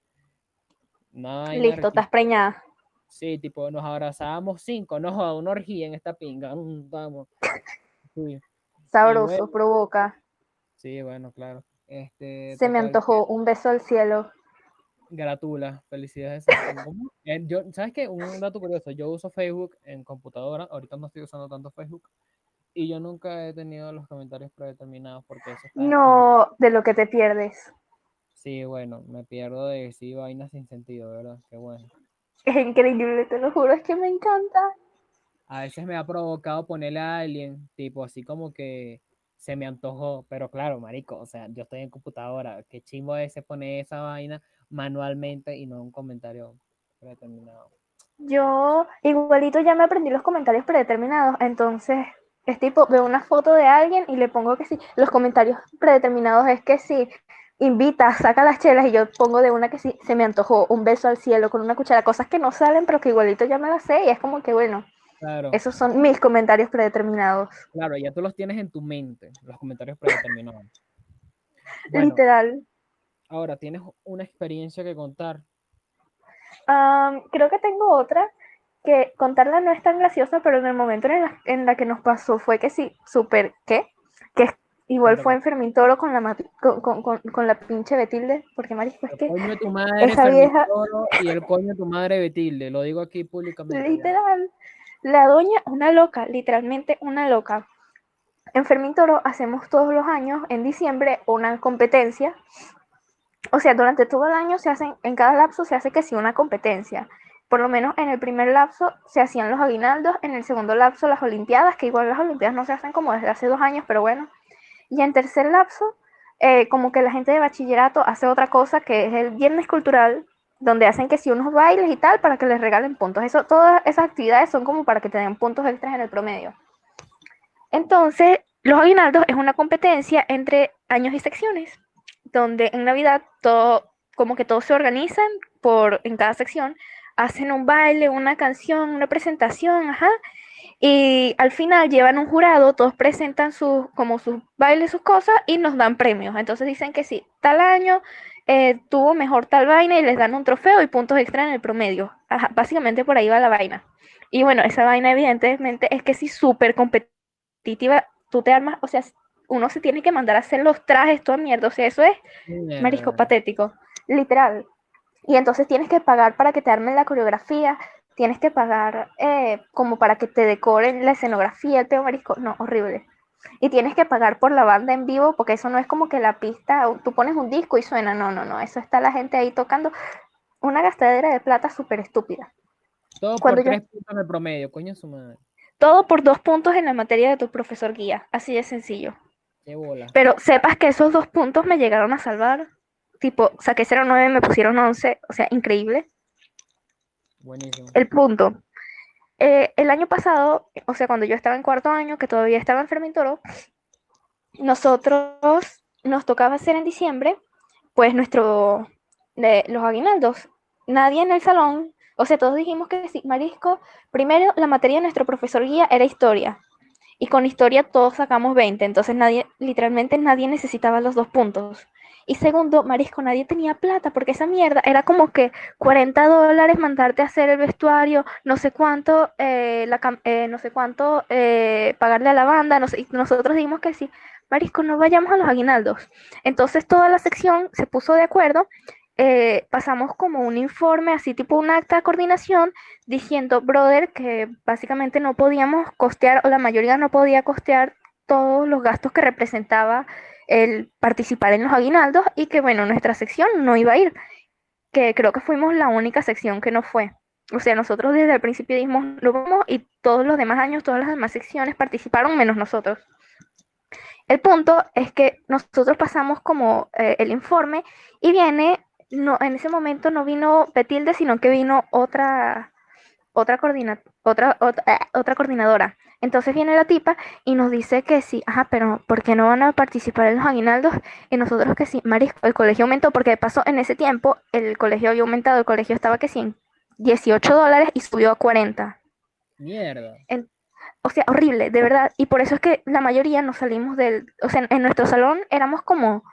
Listo, estás preñada. Sí, tipo, nos abrazábamos cinco, no joda, una orgía en esta pinga. mm, vamos. Sí, Sabroso, bueno. provoca. sí, bueno, claro. Este, Se me antojó un beso al cielo. Gratula, felicidades. Eh, yo, ¿Sabes qué? Un dato curioso, yo uso Facebook en computadora, ahorita no estoy usando tanto Facebook, y yo nunca he tenido los comentarios predeterminados porque eso está... No, de lo que te pierdes. Sí, bueno, me pierdo de decir vainas sin sentido, ¿verdad? Qué bueno. Es increíble, te lo juro, es que me encanta. A veces me ha provocado ponerle a alguien, tipo así como que se me antojó, pero claro, marico, o sea, yo estoy en computadora, qué chimbo es poner esa vaina manualmente y no un comentario predeterminado. Yo igualito ya me aprendí los comentarios predeterminados, entonces es tipo, veo una foto de alguien y le pongo que sí, los comentarios predeterminados es que sí, invita, saca las chelas y yo pongo de una que sí, se me antojó un beso al cielo con una cuchara, cosas que no salen pero que igualito ya me las sé y es como que bueno, Claro, esos son mis comentarios predeterminados, claro, ya tú los tienes en tu mente, los comentarios predeterminados. Bueno, literal. ahora tienes una experiencia que contar. Am, creo que tengo otra que contarla no es tan graciosa, pero en el momento en la, en la que nos pasó fue que sí, súper, ¿qué? Que igual fue en Fermín Toro con la, con, con, con, con la pinche Betilde, porque marisco es que... El coño de tu madre esa vieja- Toro y el coño de tu madre Betilde, lo digo aquí públicamente. Literal, la doña, una loca, literalmente una loca. En Fermín Toro hacemos todos los años, en diciembre, una competencia. O sea, durante todo el año se hacen, en cada lapso se hace que sí una competencia. Por lo menos en el primer lapso se hacían los aguinaldos, en el segundo lapso las olimpiadas, que igual las olimpiadas no se hacen como desde hace dos años, pero bueno. Y en tercer lapso, eh, como que la gente de bachillerato hace otra cosa que es el viernes cultural, donde hacen que si unos bailes y tal para que les regalen puntos. Eso, todas esas actividades son como para que te den puntos extras en el promedio. Entonces, los aguinaldos es una competencia entre años y secciones, donde en Navidad todo, como que todos se organizan por, en cada sección, hacen un baile, una canción, una presentación, ajá, y al final llevan un jurado, todos presentan sus, como sus bailes, sus cosas, y nos dan premios. Entonces dicen que sí, tal año eh, tuvo mejor tal vaina y les dan un trofeo y puntos extra en el promedio. Ajá, básicamente por ahí va la vaina. Y bueno, esa vaina evidentemente es que sí, súper competitiva. Tú te armas, o sea, uno se tiene que mandar a hacer los trajes, toda mierda. O sea, eso es marisco patético, literal. Y entonces tienes que pagar para que te armen la coreografía, tienes que pagar eh, como para que te decoren la escenografía, el peo marisco, no, horrible. Y tienes que pagar por la banda en vivo, porque eso no es como que la pista, tú pones un disco y suena, no, no, no, eso está la gente ahí tocando una gastadera de plata súper estúpida. Todo cuando por yo- tres puntos de promedio, coño su madre. Todo por dos puntos en la materia de tu profesor guía, así de sencillo. Qué bola. Pero sepas que esos dos puntos me llegaron a salvar. Tipo, saqué 0,9, me pusieron 11, o sea, increíble. Buenísimo. El punto. eh, el año pasado, o sea, cuando yo estaba en cuarto año, que todavía estaba en Toro, nosotros nos tocaba hacer en diciembre, pues nuestro, de, los aguinaldos. Nadie en el salón, o sea, todos dijimos que sí, Marisco, primero la materia de nuestro profesor guía era historia. Y con historia todos sacamos 20, entonces nadie, literalmente nadie necesitaba los dos puntos. Y segundo, Marisco, nadie tenía plata, porque esa mierda era como que 40 dólares mandarte a hacer el vestuario, no sé cuánto, eh, la eh, no sé cuánto, eh, pagarle a la banda, no sé, y nosotros dijimos que sí, Marisco, no vayamos a los aguinaldos. Entonces toda la sección se puso de acuerdo, eh, pasamos como un informe, así tipo un acta de coordinación, diciendo, brother, que básicamente no podíamos costear, o la mayoría no podía costear todos los gastos que representaba el participar en los aguinaldos y que bueno, nuestra sección no iba a ir, que creo que fuimos la única sección que no fue. O sea, nosotros desde el principio dijimos, no vamos y todos los demás años, todas las demás secciones participaron menos nosotros. El punto es que nosotros pasamos como eh, el informe y viene, no, en ese momento no vino Betilde, sino que vino otra, otra, coordina, otra, eh, otra coordinadora. Entonces viene la tipa y nos dice que sí, ajá, pero ¿por qué no van a participar en los aguinaldos? Y nosotros que sí, marisco, el colegio aumentó, porque de paso en ese tiempo el colegio había aumentado, el colegio estaba que sí, en 18 dólares y subió a 40. Mierda. O sea, horrible, de verdad. Y por eso es que la mayoría nos salimos del, o sea, en nuestro salón éramos como,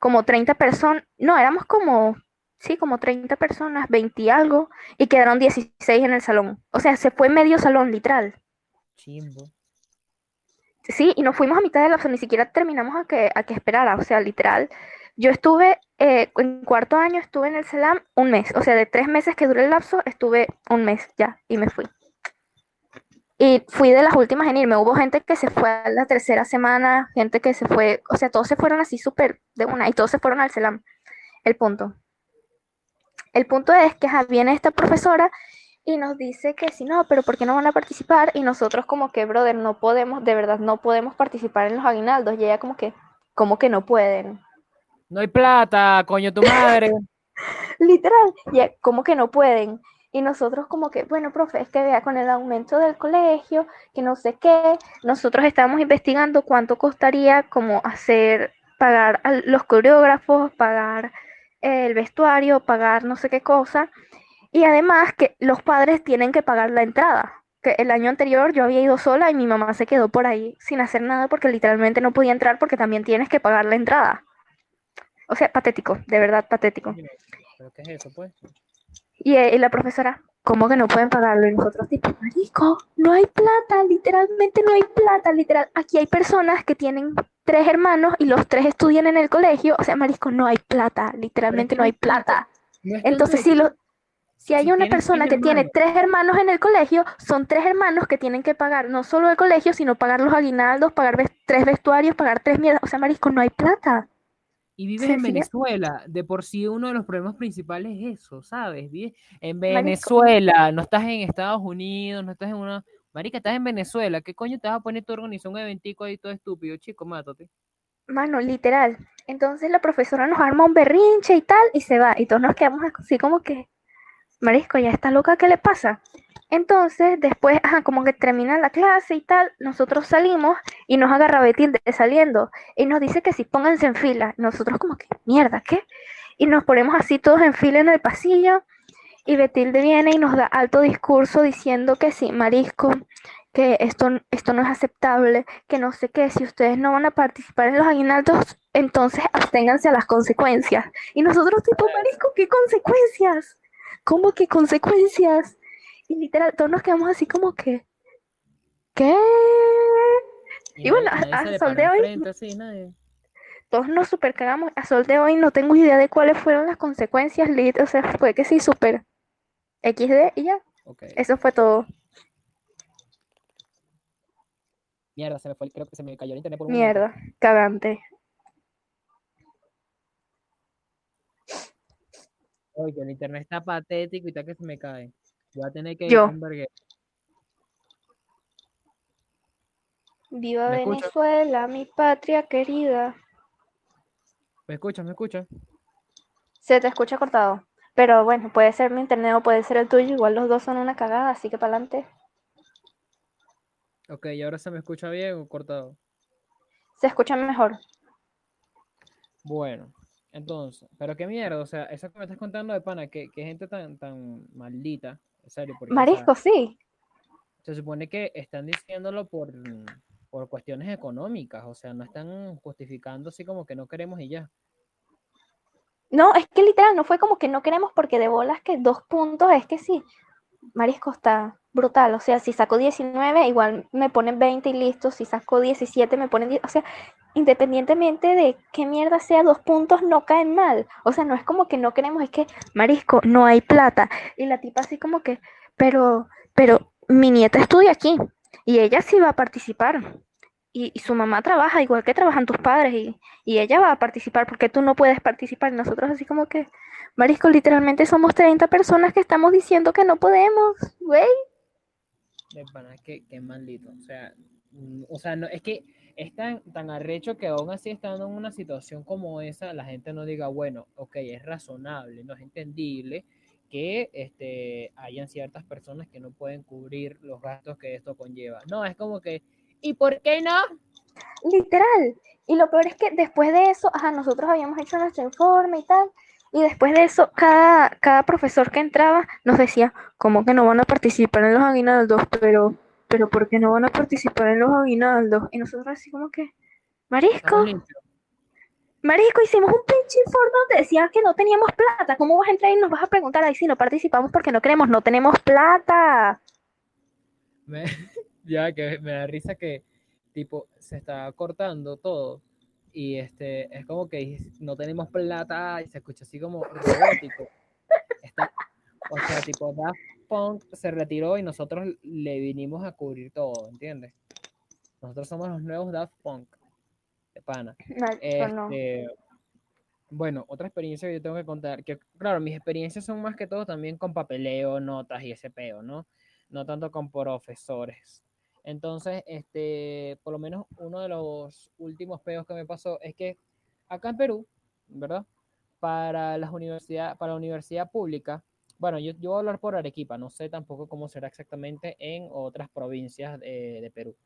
como 30 personas, no, éramos como, sí, como 30 personas, 20 y algo, y quedaron 16 en el salón. O sea, se fue medio salón, literal. Chimbo. Sí, y nos fuimos a mitad del lapso, ni siquiera terminamos a que, a que esperara, o sea, literal. Yo estuve, eh, en cuarto año estuve en el CELAM un mes, o sea, de tres meses que duró el lapso, estuve un mes ya, y me fui. Y fui de las últimas en irme, hubo gente que se fue a la tercera semana, gente que se fue, o sea, todos se fueron así súper de una, y todos se fueron al CELAM. El punto. El punto es que viene esta profesora y nos dice que si no, pero ¿por qué no van a participar? Y nosotros como que, brother, no podemos, de verdad, no podemos participar en los aguinaldos. Y ella como que, como que no pueden. No hay plata, coño tu madre. Literal, ya, como que no pueden. Y nosotros como que, bueno, profe, es que vea con el aumento del colegio, que no sé qué, nosotros estábamos investigando cuánto costaría como hacer, pagar a los coreógrafos, pagar el vestuario, pagar no sé qué cosa. Y además que los padres tienen que pagar la entrada. Que el año anterior yo había ido sola y mi mamá se quedó por ahí sin hacer nada porque literalmente no podía entrar porque también tienes que pagar la entrada. O sea, patético, de verdad patético. ¿Pero qué es eso, pues? Y, eh, y la profesora, ¿cómo que no pueden pagarlo? Y nosotros tipo, marisco, no hay plata, literalmente no hay plata, literal. Aquí hay personas que tienen tres hermanos y los tres estudian en el colegio, o sea, marisco, no hay plata, literalmente no hay plata. Entonces, si, lo, si hay una persona que tiene tres hermanos en el colegio, son tres hermanos que tienen que pagar no solo el colegio, sino pagar los aguinaldos, pagar tres vestuarios, pagar tres mierdas. O sea, marisco, no hay plata. Y vives en Venezuela. De por sí uno de los problemas principales es eso, ¿sabes? Vives en Venezuela, no estás en Estados Unidos, no estás en una... Marica, estás en Venezuela. ¿Qué coño te vas a poner tu organización un eventico ahí todo estúpido? Chico, mátate. Mano, literal. Entonces la profesora nos arma un berrinche y tal, y se va. Y todos nos quedamos así como que, Marisco, ya está loca, ¿qué le pasa? Entonces, después, como que termina la clase y tal, nosotros salimos y nos agarra Betilde saliendo y nos dice que si pónganse en fila. Nosotros como que, mierda, ¿qué? Y nos ponemos así todos en fila en el pasillo y Betilde viene y nos da alto discurso diciendo que sí, Marisco, que esto, esto no es aceptable, que no sé qué, si ustedes no van a participar en los aguinaldos, entonces absténganse a las consecuencias. Y nosotros tipo, Marisco, ¿qué consecuencias? ¿Cómo que consecuencias? Y literal, todos nos quedamos así como que, ¿qué? Y, bueno, a, sol de hoy, todos nos super cagamos. A sol de hoy no tengo idea de cuáles fueron las consecuencias, o sea, fue que sí, super XD y ya. Eso fue todo. Mierda, se me fue, creo que se me cayó el internet por un Mierda, cagante. Oye, el internet está patético y está que se me cae. Voy a tener que ir Yo. Viva Venezuela, mi patria querida. ¿Me escuchas? ¿Me escuchas? Se te escucha cortado. Pero bueno, puede ser mi internet o puede ser el tuyo. Igual los dos son una cagada, así que para adelante. Ok, ¿y ahora se me escucha bien o cortado? Se escucha mejor. Bueno, entonces, pero qué mierda, o sea, eso que me estás contando de pana, que, gente tan, tan maldita, Marisco, sí. Se supone que están diciéndolo por, por cuestiones económicas, o sea, no están justificando así como que no queremos y ya. No, es que literal, no fue como que no queremos porque de bolas que dos puntos, es que sí, Marisco está brutal, o sea, si saco 19, igual me ponen 20 y listo, si saco 17 me ponen 10, o sea, independientemente de qué mierda sea, dos puntos no caen mal, o sea, no es como que no queremos, es que, Marisco, no hay plata, y la tipa así como que, pero, pero mi nieta estudia aquí, y ella sí va a participar, y, su mamá trabaja igual que trabajan tus padres y, ella va a participar porque tú no puedes participar. Y nosotros así como que, Marisco, literalmente somos 30 personas que estamos diciendo que no podemos, güey. De qué, qué maldito. O sea, mm, o sea, no, es que es tan, tan arrecho que aún así estando en una situación como esa, la gente no diga, bueno, ok, es razonable, no es entendible que este, hayan ciertas personas que no pueden cubrir los gastos que esto conlleva. No, es como que ¿Y por qué no? Literal. Y lo peor es que después de eso, ajá, nosotros habíamos hecho nuestro informe y tal. Y después de eso, cada, cada profesor que entraba nos decía, ¿cómo que no van a participar en los aguinaldos? Pero, pero ¿por qué no van a participar en los aguinaldos? Y nosotros así como que, Marisco, Marisco, hicimos un pinche informe donde decía que no teníamos plata. ¿Cómo vas a entrar y nos vas a preguntar ahí si no participamos porque no queremos? No tenemos plata. ya que me da risa que tipo se está cortando todo y este es como que no tenemos plata y se escucha así como robótico. o sea, tipo Daft Punk se retiró y nosotros le vinimos a cubrir todo, ¿entiendes? Nosotros somos los nuevos Daft Punk de pana. Este, bueno, otra experiencia que yo tengo que contar, que claro, mis experiencias son más que todo también con papeleo, notas y ese peo, ¿no? No tanto con profesores. Entonces, este, por lo menos uno de los últimos peos que me pasó es que acá en Perú, ¿verdad? Para las universidades, para la universidad pública, bueno, yo, yo, voy a hablar por Arequipa, no sé tampoco cómo será exactamente en otras provincias de, de Perú.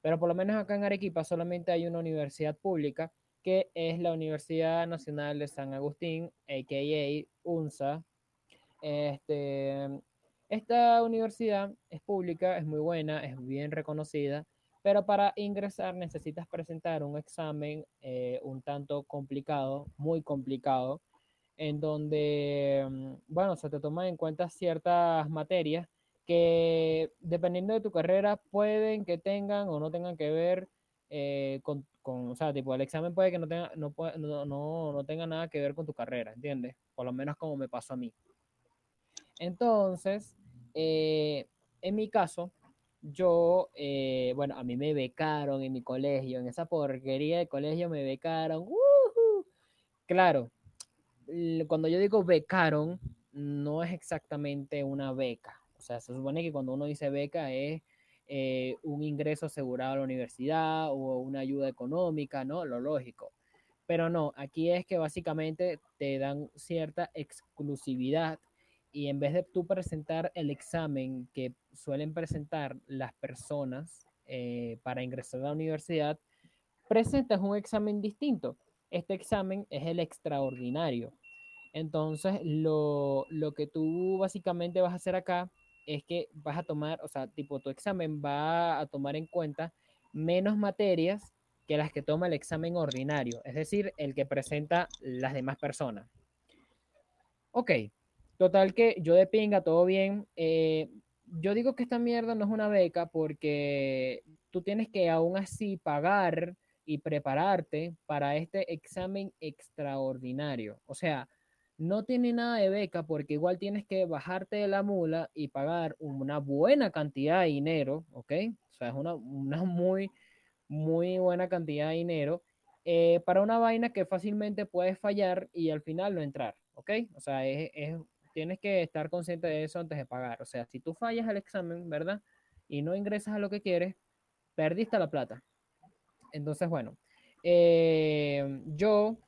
Pero por lo menos acá en Arequipa solamente hay una universidad pública que es la Universidad Nacional de San Agustín, a.k.a. UNSA. Este, esta universidad es pública, es muy buena, es bien reconocida, pero para ingresar necesitas presentar un examen eh, un tanto complicado, muy complicado, en donde, mm, bueno, se te toman en cuenta ciertas materias que dependiendo de tu carrera pueden que tengan o no tengan que ver eh, con, con, o sea, tipo, el examen puede que no tenga, no, no, no, no tenga nada que ver con tu carrera, ¿entiendes? Por lo menos como me pasó a mí. Entonces, eh, en mi caso, yo, eh, bueno, a mí me becaron en mi colegio, en esa porquería de colegio me becaron. Claro, cuando yo digo becaron, no es exactamente una beca. O sea, se supone que cuando uno dice beca es eh, un ingreso asegurado a la universidad o una ayuda económica, ¿no? Lo lógico. Pero no, aquí es que básicamente te dan cierta exclusividad y en vez de tú presentar el examen que suelen presentar las personas eh, para ingresar a la universidad, presentas un examen distinto. Este examen es el extraordinario. Entonces, lo, lo que tú básicamente vas a hacer acá es que vas a tomar, o sea, tipo tu examen va a tomar en cuenta menos materias que las que toma el examen ordinario, es decir, el que presenta las demás personas. Ok, Total que yo de pinga, todo bien. Eh, yo digo que esta mierda no es una beca porque tú tienes que aún así pagar y prepararte para este examen extraordinario. O sea, no tiene nada de beca porque igual tienes que bajarte de la mula y pagar una buena cantidad de dinero, ¿ok? O sea, es una, muy, muy buena cantidad de dinero eh, para una vaina que fácilmente puedes fallar y al final no entrar, ¿ok? O sea, es, es tienes que estar consciente de eso antes de pagar. O sea, si tú fallas el examen, ¿verdad? Y no ingresas a lo que quieres, perdiste la plata. Entonces, bueno, eh, yo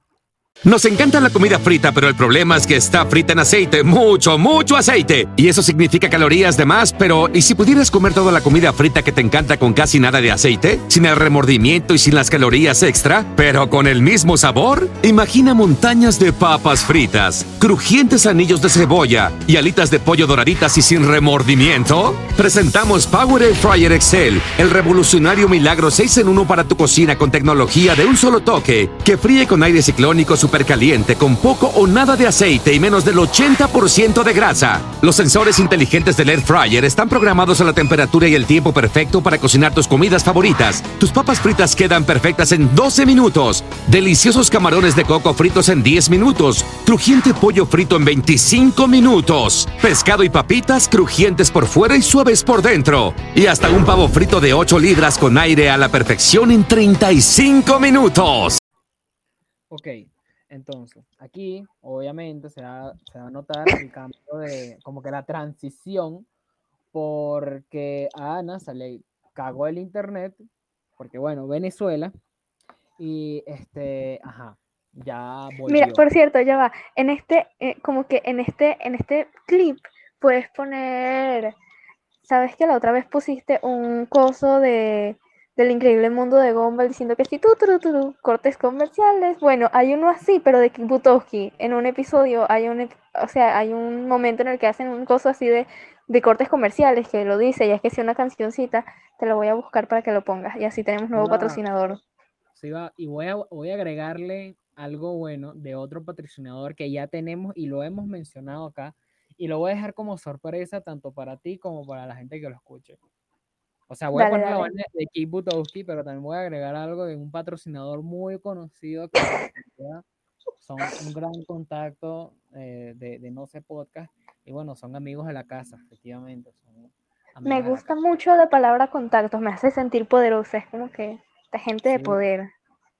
nos encanta la comida frita, pero el problema es que está frita en aceite, mucho, mucho aceite. Y eso significa calorías de más, pero ¿y si pudieras comer toda la comida frita que te encanta con casi nada de aceite? Sin el remordimiento y sin las calorías extra, pero con el mismo sabor? Imagina montañas de papas fritas, crujientes anillos de cebolla y alitas de pollo doraditas y sin remordimiento. Presentamos Power Air Fryer Excel, el revolucionario milagro 6 en 1 para tu cocina con tecnología de un solo toque, que fríe con aire ciclónico caliente con poco o nada de aceite y menos del 80% de grasa. Los sensores inteligentes del Air Fryer están programados a la temperatura y el tiempo perfecto para cocinar tus comidas favoritas. Tus papas fritas quedan perfectas en 12 minutos. Deliciosos camarones de coco fritos en 10 minutos. Crujiente pollo frito en 25 minutos. Pescado y papitas crujientes por fuera y suaves por dentro. Y hasta un pavo frito de 8 libras con aire a la perfección en 35 minutos. Ok, entonces, aquí obviamente se va, a notar el cambio de, como que la transición, porque a Ana se le cagó el internet, porque bueno, Venezuela, y este, ajá, ya volvió. Mira, por cierto, ya va, en este, eh, como que en este, en este clip puedes poner, ¿sabes que la otra vez pusiste un coso de del increíble mundo de Gumball diciendo que sí, tu, cortes comerciales. Bueno, hay uno así, pero de Butowski. En un episodio hay un, o sea, hay un momento en el que hacen un coso así de, de cortes comerciales que lo dice, y es que si una cancioncita, te lo voy a buscar para que lo pongas. Y así tenemos nuevo patrocinador. Sí, va, y voy a, voy a agregarle algo bueno de otro patrocinador que ya tenemos y lo hemos mencionado acá. Y lo voy a dejar como sorpresa tanto para ti como para la gente que lo escuche. O sea, voy a poner la banda de Keith Butowski, pero también voy a agregar algo de un patrocinador muy conocido que son un gran contacto eh, de, de, No sé Podcast. Y bueno, son amigos de la casa, efectivamente. me gusta mucho la palabra contactos, me hace sentir poderosa. Es como que esta gente de poder.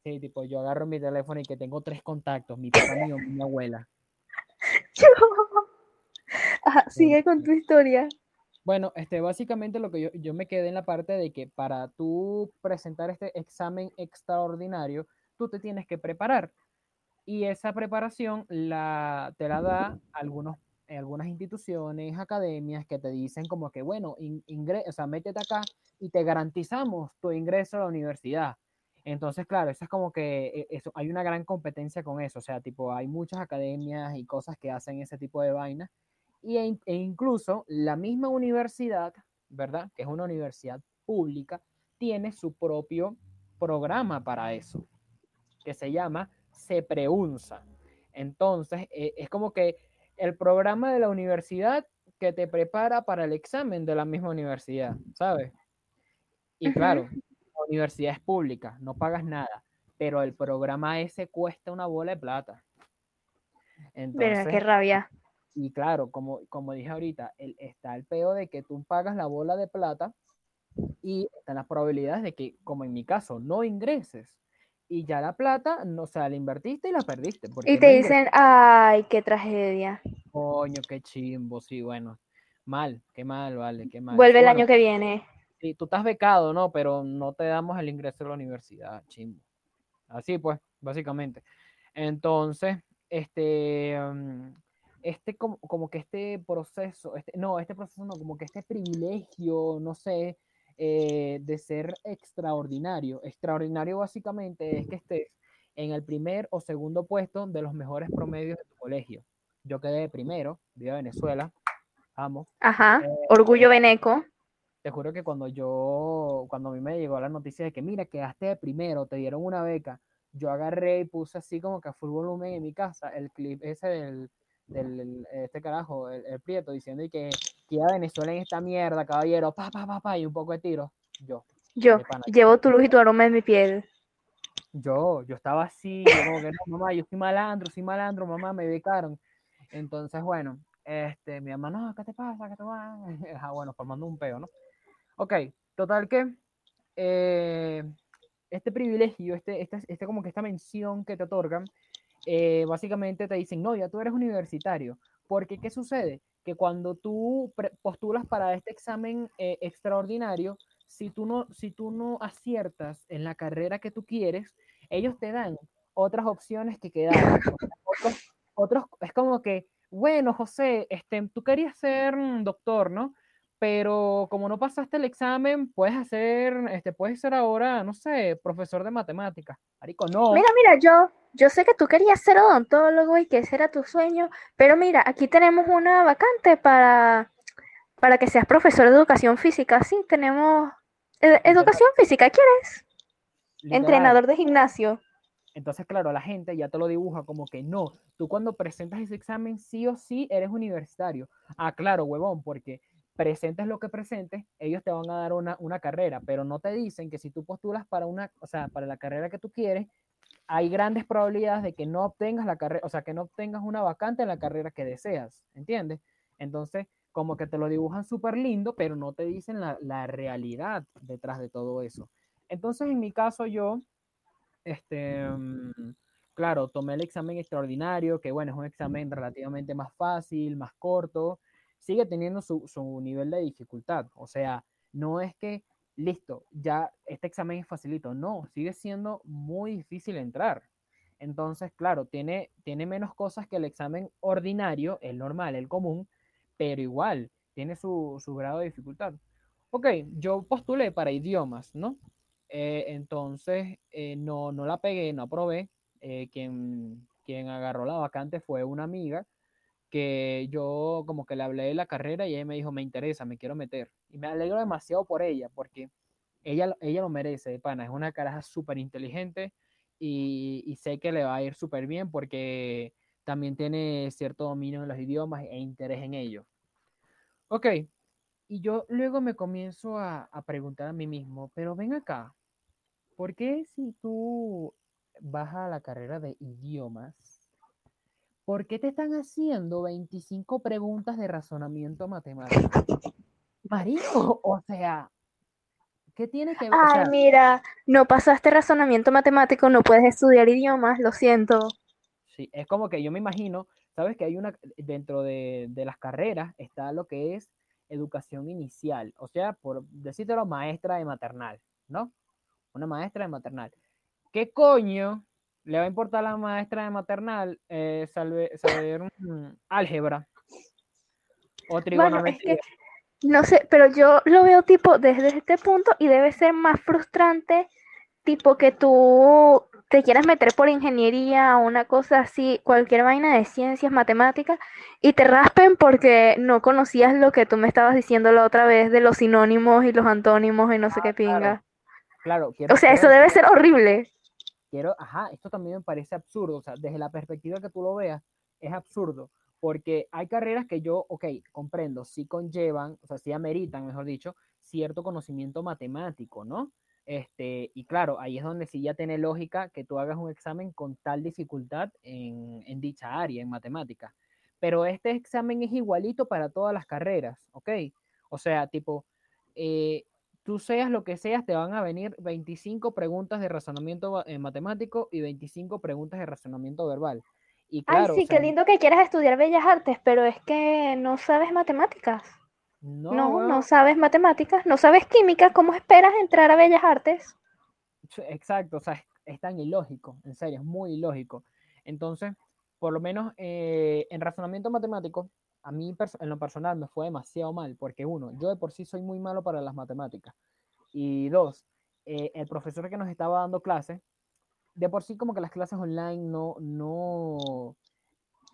Sí, tipo, yo agarro mi teléfono y que tengo tres contactos: mi papá, mi, mi abuela. Ajá, sigue con tu historia. Bueno, este, básicamente lo que yo, yo, me quedé en la parte de que para tú presentar este examen extraordinario, tú te tienes que preparar. Y esa preparación la, te la da algunos, algunas instituciones, academias que te dicen como que, bueno, ingre, o sea, métete acá y te garantizamos tu ingreso a la universidad. Entonces, claro, eso es como que e, eso, hay una gran competencia con eso. O sea, tipo, hay muchas academias y cosas que hacen ese tipo de vainas e, e incluso la misma universidad, ¿verdad? Que es una universidad pública, tiene su propio programa para eso, que se llama CEPREUNSA. Entonces, e, es como que el programa de la universidad que te prepara para el examen de la misma universidad, ¿sabes? Y claro, la universidad es pública, no pagas nada, pero el programa ese cuesta una bola de plata. Entonces, qué rabia. Y claro, como, como dije ahorita, el, está el peo de que tú pagas la bola de plata y están las probabilidades de que, como en mi caso, no ingreses. Y ya la plata, no, o sea, la invertiste y la perdiste. Y te dicen, ay, qué tragedia. Coño, qué chimbo, sí, bueno. Mal, qué mal, vale, qué mal. Vuelve el año que viene. Sí, tú estás becado, ¿no? Pero no te damos el ingreso a la universidad, chimbo. Así pues, básicamente. Entonces, este, mm, este como, como que este proceso, este, no, este proceso no, como que este privilegio, no sé, eh, de ser extraordinario. Extraordinario básicamente es que estés en el primer o segundo puesto de los mejores promedios de tu colegio. Yo quedé primero, vivo Venezuela, amo. Ajá, eh, orgullo veneco. Te juro que cuando yo, cuando a mí me llegó la noticia de que mira, quedaste de primero, te dieron una beca, yo agarré y puse así como que a full volumen en mi casa el clip ese del, del este carajo, el, Prieto, diciendo que queda Venezuela en esta mierda, caballero, pa, pa, pa, pa, y un poco de tiro. Yo. Yo, llevo tu luz y tu aroma en mi piel. Yo, yo estaba así, como que no, mamá, yo soy malandro, soy malandro, mamá, me becaron. Entonces, bueno, este, mi mamá, no, ¿qué te pasa? ¿Qué te va? Ah, bueno, formando un peo, ¿no? Ok, total que eh, este privilegio, este, este, este, como que esta mención que te otorgan, eh, básicamente te dicen, no, ya tú eres universitario. Porque, ¿qué sucede? Que cuando tú postulas para este examen eh, extraordinario, si tú, no, si tú no aciertas en la carrera que tú quieres, ellos te dan otras opciones que quedan. otros, es como que, bueno, José, este, tú querías ser doctor, ¿no? Pero como no pasaste el examen, puedes hacer, este, puedes ser ahora, no sé, profesor de matemáticas. Marico, no. Mira, mira, yo, yo sé que tú querías ser odontólogo y que ese era tu sueño, pero mira, aquí tenemos una vacante para, para que seas profesor de educación física. Sí, tenemos educación física, ¿quieres? Entrenador de gimnasio. Entonces, claro, la gente ya te lo dibuja como que no, tú cuando presentas ese examen sí o sí eres universitario. Ah, claro, huevón, porque presentes lo que presentes, ellos te van a dar una, una, carrera, pero no te dicen que si tú postulas para una, o sea, para la carrera que tú quieres, hay grandes probabilidades de que no obtengas la carrera, o sea, que no obtengas una vacante en la carrera que deseas, ¿entiendes? Entonces, como que te lo dibujan súper lindo, pero no te dicen la, la, realidad detrás de todo eso. Entonces, en mi caso, yo, este, mm, claro, tomé el examen extraordinario, que bueno, es un examen relativamente más fácil, más corto, sigue teniendo su, su, nivel de dificultad. O sea, no es que, listo, ya este examen es facilito. No, sigue siendo muy difícil entrar. Entonces, claro, tiene, tiene menos cosas que el examen ordinario, el normal, el común, pero igual tiene su, su grado de dificultad. Ok, yo postulé para idiomas, ¿no? Eh, entonces, eh, no, no la pegué, no aprobé. Eh, quien, quien agarró la vacante fue una amiga que yo como que le hablé de la carrera y ella me dijo, me interesa, me quiero meter. Y me alegro demasiado por ella, porque ella, ella lo merece, pana, es una caraja súper inteligente y, sé que le va a ir súper bien porque también tiene cierto dominio en los idiomas e interés en ellos. Ok, y yo luego me comienzo a, a preguntar a mí mismo, pero ven acá, ¿por qué si tú vas a la carrera de idiomas, ¿por qué te están haciendo 25 preguntas de razonamiento matemático? Marico, o sea, ¿qué tiene que ver? Ay, mira, no pasaste razonamiento matemático, no puedes estudiar idiomas, lo siento. Sí, es como que yo me imagino, sabes que hay una, dentro de, de las carreras está lo que es educación inicial, o sea, por decírtelo, maestra de maternal, ¿no? Una maestra de maternal. ¿Qué coño le va a importar a la maestra de maternal eh, saber álgebra o trigonometría. no sé, pero yo lo veo tipo desde este punto y debe ser más frustrante, tipo que tú te quieras meter por ingeniería o una cosa así, cualquier vaina de ciencias, matemáticas, y te raspen porque no conocías lo que tú me estabas diciendo la otra vez de los sinónimos y los antónimos y no sé qué ah, pinga. Claro, o sea, eso debe ser horrible quiero, ajá, esto también me parece absurdo, o sea, desde la perspectiva que tú lo veas, es absurdo, porque hay carreras que yo, ok, comprendo, sí conllevan, o sea, sí ameritan, mejor dicho, cierto conocimiento matemático, ¿no? Este, y claro, ahí es donde sí ya tiene lógica que tú hagas un examen con tal dificultad en, en dicha área, en matemáticas. Pero este examen es igualito para todas las carreras, ¿ok? O sea, tipo, eh, tú seas lo que seas, te van a venir 25 preguntas de razonamiento eh, matemático y 25 preguntas de razonamiento verbal. Y Ay, claro, sí, o qué lindo que quieras estudiar Bellas Artes, pero es que no sabes matemáticas. no, No, no sabes matemáticas, no sabes química, ¿cómo esperas entrar a Bellas Artes? Sí, Exacto, o sea, es, es tan ilógico, en serio, es muy ilógico. Entonces, por lo menos eh, en razonamiento matemático, a mí en lo personal me fue demasiado mal, porque uno, yo de por sí soy muy malo para las matemáticas, y dos, eh, el profesor que nos estaba dando clases, de por sí como que las clases online no, no,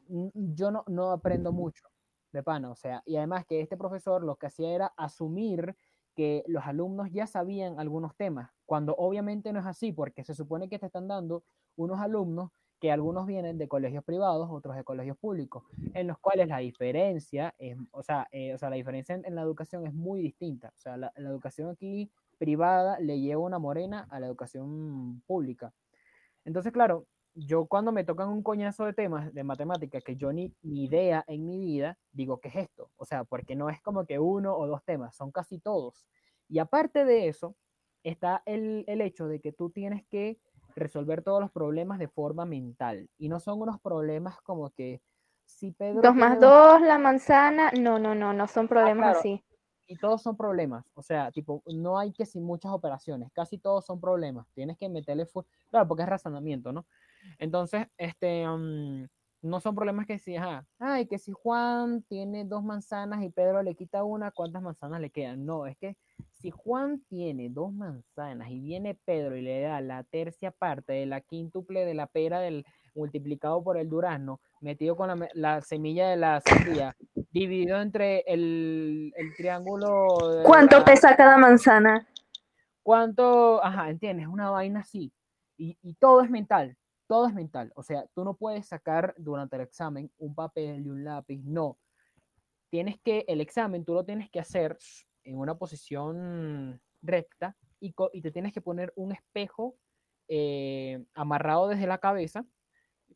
yo no, no aprendo mucho de pana, o sea, y además que este profesor lo que hacía era asumir que los alumnos ya sabían algunos temas, cuando obviamente no es así, porque se supone que te están dando unos alumnos que algunos vienen de colegios privados, otros de colegios públicos, en los cuales la diferencia es, o sea, eh, o sea la diferencia en, en la educación es muy distinta. O sea, la, la educación aquí privada le lleva una morena a la educación pública. Entonces, claro, yo cuando me tocan un coñazo de temas de matemáticas que yo ni, ni idea en mi vida, digo, ¿qué es esto? O sea, porque no es como que uno o dos temas, son casi todos. Y aparte de eso, está el, el hecho de que tú tienes que resolver todos los problemas de forma mental. Y no son unos problemas como que si Pedro Dos más dos la manzana. No, no, no, no son problemas claro. así. y todos son problemas. O sea, tipo, no hay que sin muchas operaciones, casi todos son problemas. Tienes que meterle, claro, porque es razonamiento, ¿no? Entonces, este, mm, no son problemas que si, ajá, ay, que si Juan tiene dos manzanas y Pedro le quita una, ¿cuántas manzanas le quedan? No, es que si Juan tiene dos manzanas y viene Pedro y le da la tercia parte de la quíntuple de la pera del multiplicado por el durazno, metido con la, semilla de la sandía, dividido entre el, el triángulo de ¿Cuánto la- pesa cada manzana? ¿Cuánto? Ajá, entiendes, una vaina así. Y, y todo es mental, todo es mental. O sea, tú no puedes sacar durante el examen un papel y un lápiz, no. Tienes que, el examen tú lo tienes que hacer en una posición recta y, te tienes que poner un espejo eh, amarrado desde la cabeza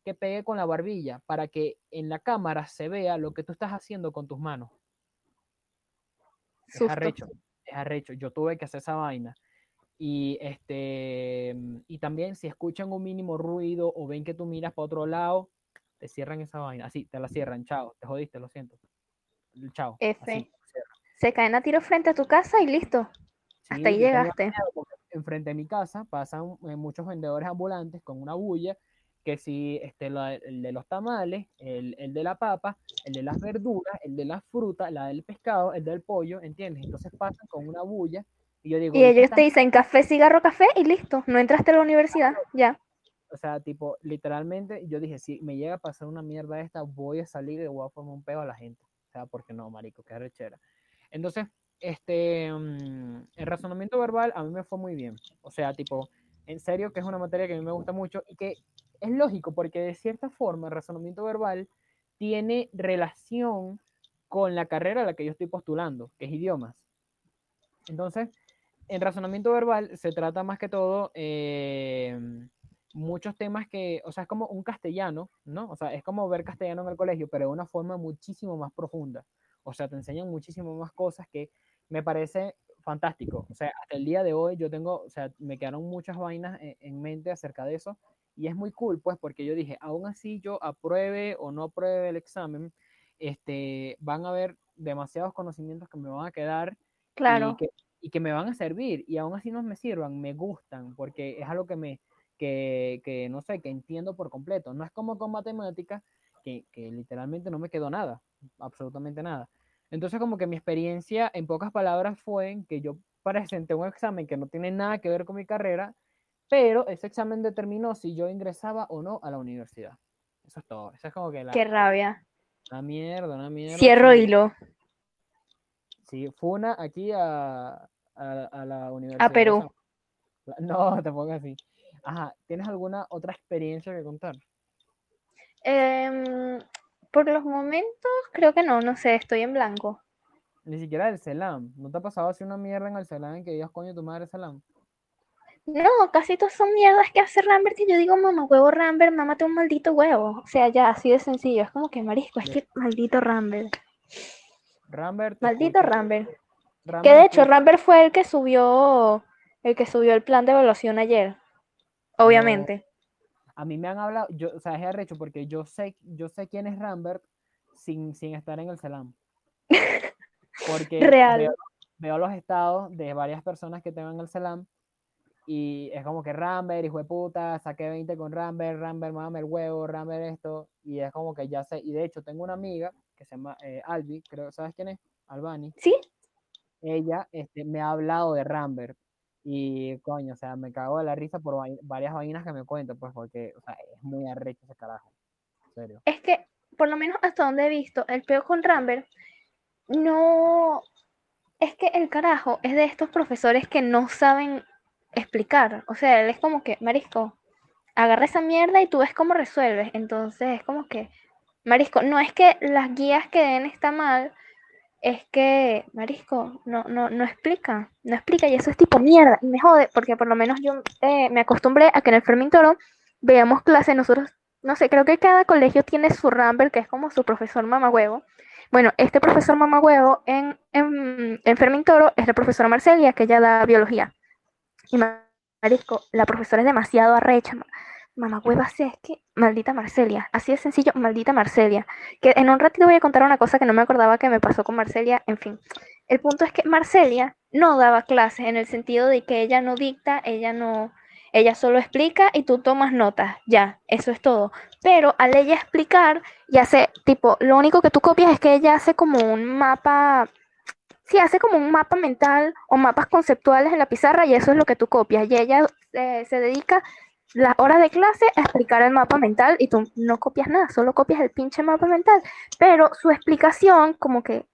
que pegue con la barbilla para que en la cámara se vea lo que tú estás haciendo con tus manos. Es Susto. arrecho, es arrecho. Yo tuve que hacer esa vaina. Y este mm, y también si escuchan un mínimo ruido o ven que tú miras para otro lado, te cierran esa vaina. Así, te la cierran, chao, te jodiste, lo siento. Chao. F. así. Se caen a tiro frente a tu casa y listo. Hasta ahí llegaste. enfrente de mi casa pasan eh, muchos vendedores ambulantes con una bulla que si este, la- el de los tamales, el, el de la papa, el de las verduras, el de las frutas, la del pescado, el del pollo, ¿entiendes? Entonces pasan con una bulla y yo digo, Y "¿Ahorita ellos te dicen café, cigarro, café y listo. No entraste a la universidad. Ya. O sea, tipo, literalmente, yo dije, si me llega a pasar una mierda esta, voy a salir y voy a un peo a la gente. O sea, porque no, marico, qué arrechera. Entonces, este, mm, el razonamiento verbal a mí me fue muy bien. O sea, tipo, en serio que es una materia que a mí me gusta mucho y que es lógico porque de cierta forma el razonamiento verbal tiene relación con la carrera a la que yo estoy postulando, que es idiomas. Entonces, en razonamiento verbal se trata más que todo eh, muchos temas que, o sea, es como un castellano, ¿no? O sea, es como ver castellano en el colegio, pero de una forma muchísimo más profunda. O sea, te enseñan muchísimo más cosas que me parece fantástico. O sea, hasta el día de hoy yo tengo, o sea, me quedaron muchas vainas en, en mente acerca de eso y es muy cool, pues, porque yo dije, aún así yo apruebe o no apruebe el examen, este, van a haber demasiados conocimientos que me van a quedar y Claro. que, y que me van a servir y aún así no me sirvan, me gustan porque es algo que me, que, que no sé, que entiendo por completo. No es como con matemáticas que, que literalmente no me quedó nada, absolutamente nada. Entonces como que mi experiencia en pocas palabras fue en que yo presenté un examen que no tiene nada que ver con mi carrera, pero ese examen determinó si yo ingresaba o no a la universidad. Eso es todo. Eso es como que la, Qué rabia. una mierda, una mierda. Cierro hilo. Sí, funa aquí a, a, a la Universidad. de Perú. No, te pongas así. Ajá, ¿tienes alguna otra experiencia que contar? Em, Por los momentos, creo que no, no sé, estoy en blanco. Ni siquiera el Selam. ¿No te ha pasado así una mierda en el Selam en que digas, coño, tu madre Selam? No, casi todos son mierdas que hace Rambert que yo digo, mamá, huevo Rambert, mámate un maldito huevo. O sea, ya, así de sencillo. Es como que marisco, es que maldito Rambert. Rambert. Maldito escucho- Rambert. Que Rambert, de hecho, Rambert fue el que subió, el que subió el plan de evaluación ayer. Obviamente. A mí me han hablado, yo, o sea, es arrecho porque yo sé, yo sé quién es Rambert sin, sin estar en el Selam. Porque Real. Veo, veo los estados de varias personas que tengo en el Selam y es como que Rambert, hijo de puta, saqué 20 con Rambert, Rambert, mame el huevo, Rambert esto, y es como que ya sé, y de hecho tengo una amiga que se llama eh, Albi, creo, ¿sabes quién es? Albani. ¿Sí? ella este, me ha hablado de Rambert y coño, o sea, me cago de la risa por varias vainas que me cuenta, pues porque, o sea, es muy arrecho ese carajo. Es que, por lo menos hasta donde he visto, el peor con Rambert, no. Es que el carajo es de estos profesores que no saben explicar. O sea, él es como que, Marisco, agarra esa mierda y tú ves cómo resuelves. Entonces es como que, Marisco, no es que las guías que den está mal, es que, Marisco, no, no, no explica, no explica y eso es tipo mierda. Y me jode, porque por lo menos yo eh, me acostumbré a que en el Fermín Toro veamos clases nosotros no sé, creo que cada colegio tiene su Rambert, que es como su profesor mamagüevo. Bueno, este profesor mamagüevo en, en, en Toro es la profesora Marcelia, que ella da biología. Y marisco, la profesora es demasiado arrecha. Ma- Mamagüeva, sí, es que maldita Marcelia. Así de sencillo, maldita Marcelia. Que en un ratito voy a contar una cosa que no me acordaba que me pasó con Marcelia. En fin, el punto es que Marcelia no daba clases en el sentido de que ella no dicta, ella no, ella solo explica y tú tomas notas, ya, eso es todo. Pero al ella explicar y hace, tipo, lo único que tú copias es que ella hace como un mapa, sí, hace como un mapa mental o mapas conceptuales en la pizarra y eso es lo que tú copias. Y ella eh, se dedica las horas de clase a explicar el mapa mental y tú no copias nada, solo copias el pinche mapa mental. Pero su explicación como que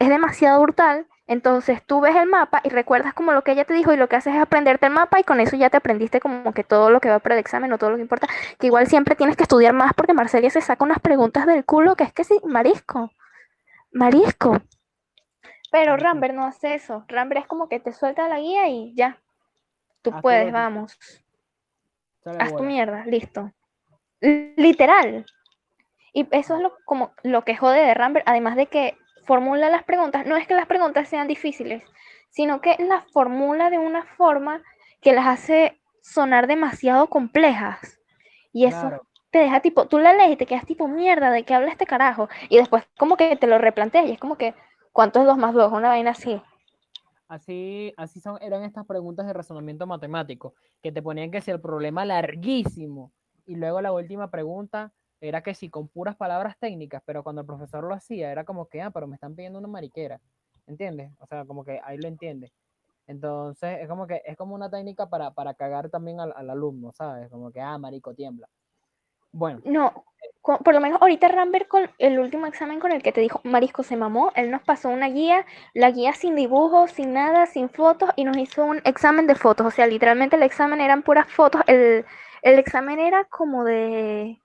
es demasiado brutal. Entonces tú ves el mapa y recuerdas como lo que ella te dijo y lo que haces es aprenderte el mapa y con eso ya te aprendiste como que todo lo que va para el examen o todo lo que importa. Que igual siempre tienes que estudiar más porque Marcelia se saca unas preguntas del culo que es que sí, marisco. Marisco. Pero. Rambert no hace eso. Rambert es como que te suelta la guía y ya. Tú todo puedes, vamos. Haz tu mierda, listo. L- Literal. Y eso es lo, como lo que jode de Rambert, además de que formula las preguntas. No es que las preguntas sean difíciles, sino que las formula de una forma que las hace sonar demasiado complejas. Y eso Claro. te deja tipo, tú la lees y te quedas tipo, mierda, ¿de qué habla este carajo? Y después como que te lo replanteas y es como que, ¿cuánto es 2 más 2? Una vaina así. Así, así son, eran estas preguntas de razonamiento matemático, que te ponían que si el problema larguísimo, y luego la última pregunta era que si con puras palabras técnicas, pero cuando el profesor lo hacía, era como que, ah, pero me están pidiendo una mariquera, ¿entiendes? O sea, como que ahí lo entiende. Entonces, es como que es como una técnica para, para cagar también al, al alumno, ¿sabes? Como que, ah, marico, tiembla. Bueno, No, por lo menos ahorita Rambert con el último examen con el que te dijo Marisco se mamó, él nos pasó una guía, la guía sin dibujos, sin nada, sin fotos y nos hizo un examen de fotos, o sea, literalmente el examen eran puras fotos, el, el examen era como de,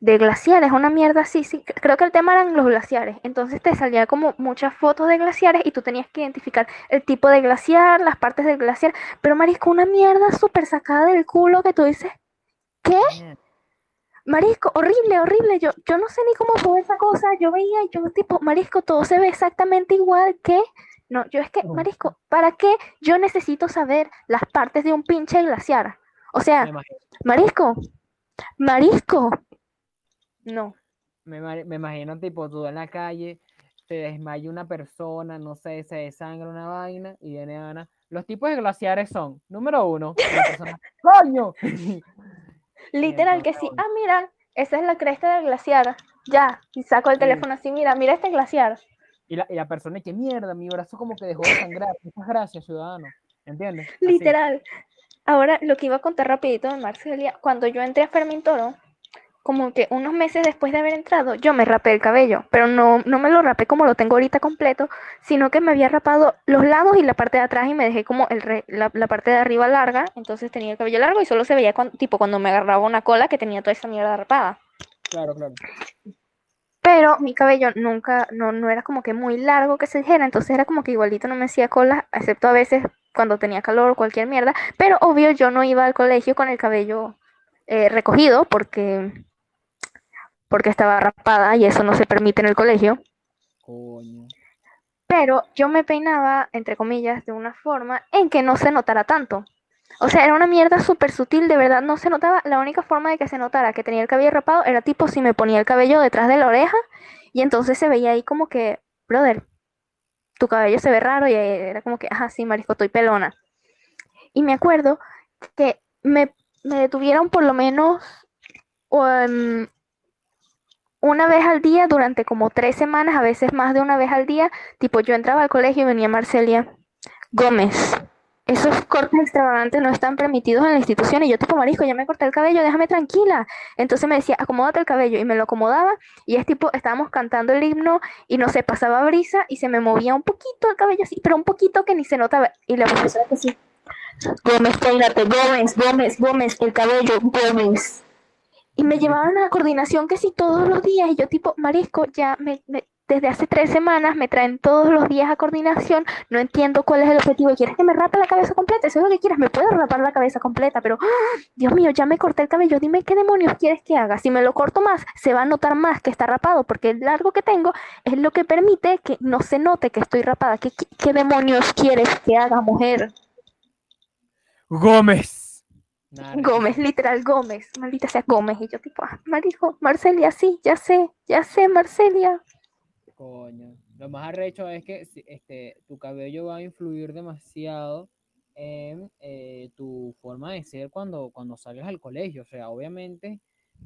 de glaciares, una mierda así, sí, cre- creo que el tema eran los glaciares, entonces te salía como muchas fotos de glaciares y tú tenías que identificar el tipo de glaciar, las partes del glaciar, pero Marisco, una mierda súper sacada del culo que tú dices, ¿qué? Marisco, horrible, horrible. Yo, yo no sé ni cómo fue esa cosa. Yo veía y yo tipo, Marisco, todo se ve exactamente igual que. No, yo es que. Marisco, ¿para qué yo necesito saber las partes de un pinche glaciar? O sea, Marisco, Marisco. No. me, me imagino, tipo, tú en la calle, te desmaya una persona, no sé, se desangra una vaina, y viene Ana. Los tipos de glaciares son, número uno, ¡coño! Literal que sí. Ah, mira, esa es la cresta del glaciar. Ya. Y saco el Sí. teléfono así, mira, mira este glaciar. Y la, y la persona, que mierda, mi brazo como que dejó de sangrar. Muchas gracias, ciudadano. ¿Entiendes? Así. Literal. Ahora, lo que iba a contar rapidito de Marcelia, cuando yo entré a Fermín Toro, como que unos meses después de haber entrado, yo me rapé el cabello, pero no, no me lo rapé como lo tengo ahorita completo, sino que me había rapado los lados y la parte de atrás y me dejé como el re- la, la parte de arriba larga, entonces tenía el cabello largo y solo se veía cuan- tipo cuando me agarraba una cola que tenía toda esa mierda rapada. Claro, claro. pero mi cabello nunca, no, no era como que muy largo que se dijera, entonces era como que igualito no me hacía cola, excepto a veces cuando tenía calor o cualquier mierda, pero obvio yo no iba al colegio con el cabello eh, recogido porque, porque estaba rapada y eso no se permite en el colegio. Coño. Pero yo me peinaba, entre comillas, de una forma en que no se notara tanto. O sea, era una mierda súper sutil, de verdad no se notaba. La única forma de que se notara que tenía el cabello rapado era tipo si me ponía el cabello detrás de la oreja y entonces se veía ahí como que, brother, tu cabello se ve raro y era como que, ajá, sí, marisco, estoy pelona. Y me acuerdo que me, me detuvieron por lo menos um, una vez al día durante como tres semanas, a veces más de una vez al día. Tipo, yo entraba al colegio y venía Marcelia Gómez. Esos cortes extravagantes no están permitidos en la institución. Y yo, tipo, marisco, ya me corté el cabello, déjame tranquila. Entonces me decía, acomódate el cabello. Y me lo acomodaba. Y es tipo, estábamos cantando el himno y no sé, pasaba brisa y se me movía un poquito el cabello así, pero un poquito que ni se notaba. Y la profesora sí, Gómez, peínate, Gómez, Gómez, Gómez, el cabello, Gómez. Me llevaban a coordinación que sí todos los días. Y yo tipo, marisco, ya me, desde hace tres semanas me traen todos los días a coordinación. No entiendo cuál es el objetivo. ¿Quieres que me rape la cabeza completa? Eso es lo que quieras. Me puedo rapar la cabeza completa. Pero. Dios mío, ya me corté el cabello. Dime qué demonios quieres que haga. Si me lo corto más, se va a notar más que está rapado. Porque el largo que tengo es lo que permite que no se note que estoy rapada. ¿Qué, qué, qué demonios quieres que haga, mujer? Gómez. Gómez, literal, Gómez, maldita sea Gómez. Y yo tipo, ah, marico, Marcelia, sí, ya sé, ya sé, Marcelia. Coño. Lo más arrecho es que este, tu cabello va a influir demasiado en eh, tu forma de ser cuando, cuando salgas al colegio. O sea, obviamente,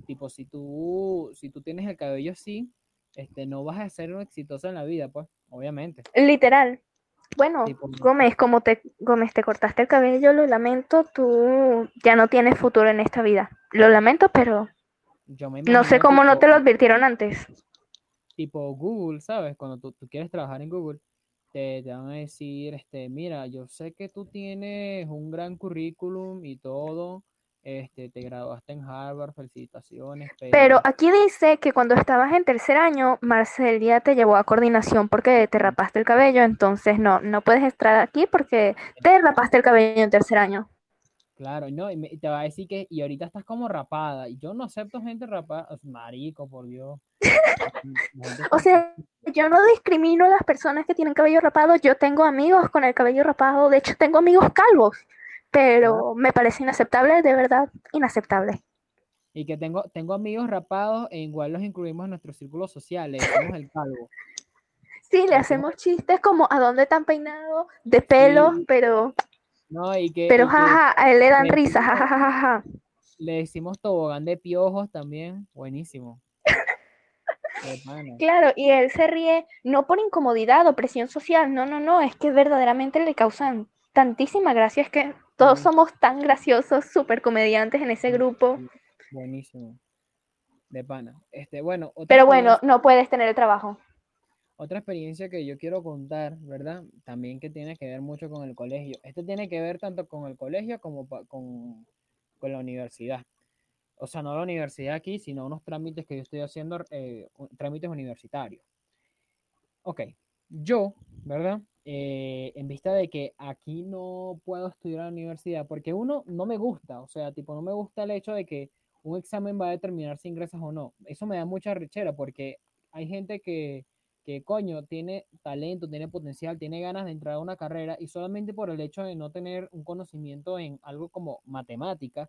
tipo, si tú, si tú tienes el cabello así, este, no vas a ser un exitoso en la vida, pues, obviamente. Literal. Bueno, Gómez, como te, Gómez, te cortaste el cabello, lo lamento, tú ya no tienes futuro en esta vida. Lo lamento, pero yo me no sé cómo no te lo advirtieron antes. tipo Google, ¿sabes? Cuando tú, tú quieres trabajar en Google, te, te van a decir, este, mira, yo sé que tú tienes un gran currículum y todo, este, te graduaste en Harvard, felicitaciones, Pero pero aquí dice que cuando estabas en tercer año, Marcelia te llevó a coordinación porque te rapaste el cabello, entonces no, no puedes entrar aquí porque te rapaste el cabello en tercer año. claro, no, y, me- y te va a decir que, y ahorita estás como rapada, y yo no acepto gente rapada, marico, por Dios. O sea, yo no discrimino a las personas que tienen cabello rapado. Yo tengo amigos con el cabello rapado. De hecho, tengo amigos calvos. Pero me parece inaceptable, de verdad, inaceptable. y que tengo, tengo amigos rapados e igual los incluimos en nuestro círculo social, le decimos el calvo. Sí, le hacemos chistes como ¿a dónde tan peinado? De pelo, Sí. pero, No, y que, pero jaja, a él le dan le risa, decimos- jajajaja. le decimos tobogán de piojos también, buenísimo. Claro, y él se ríe no por incomodidad o presión social, no, no, no, es que verdaderamente le causan tantísima gracia, es que todos Sí. somos tan graciosos, súper comediantes en ese grupo, Buenísimo. De pana. Este, bueno, pero bueno, no puedes tener el trabajo. Otra experiencia que yo quiero contar, ¿verdad? También que tiene que ver mucho con el colegio. Este tiene que ver tanto con el colegio como con, con la universidad. O sea, no la universidad aquí, sino unos trámites que yo estoy haciendo, eh, trámites universitarios. Ok, yo, ¿verdad? Eh, en vista de que aquí no puedo estudiar a la universidad, porque uno no me gusta, o sea, tipo, no me gusta el hecho de que un examen va a determinar si ingresas o no. Eso me da mucha rechera, porque hay gente que, que, coño, tiene talento, tiene potencial, tiene ganas de entrar a una carrera y solamente por el hecho de no tener un conocimiento en algo como matemática,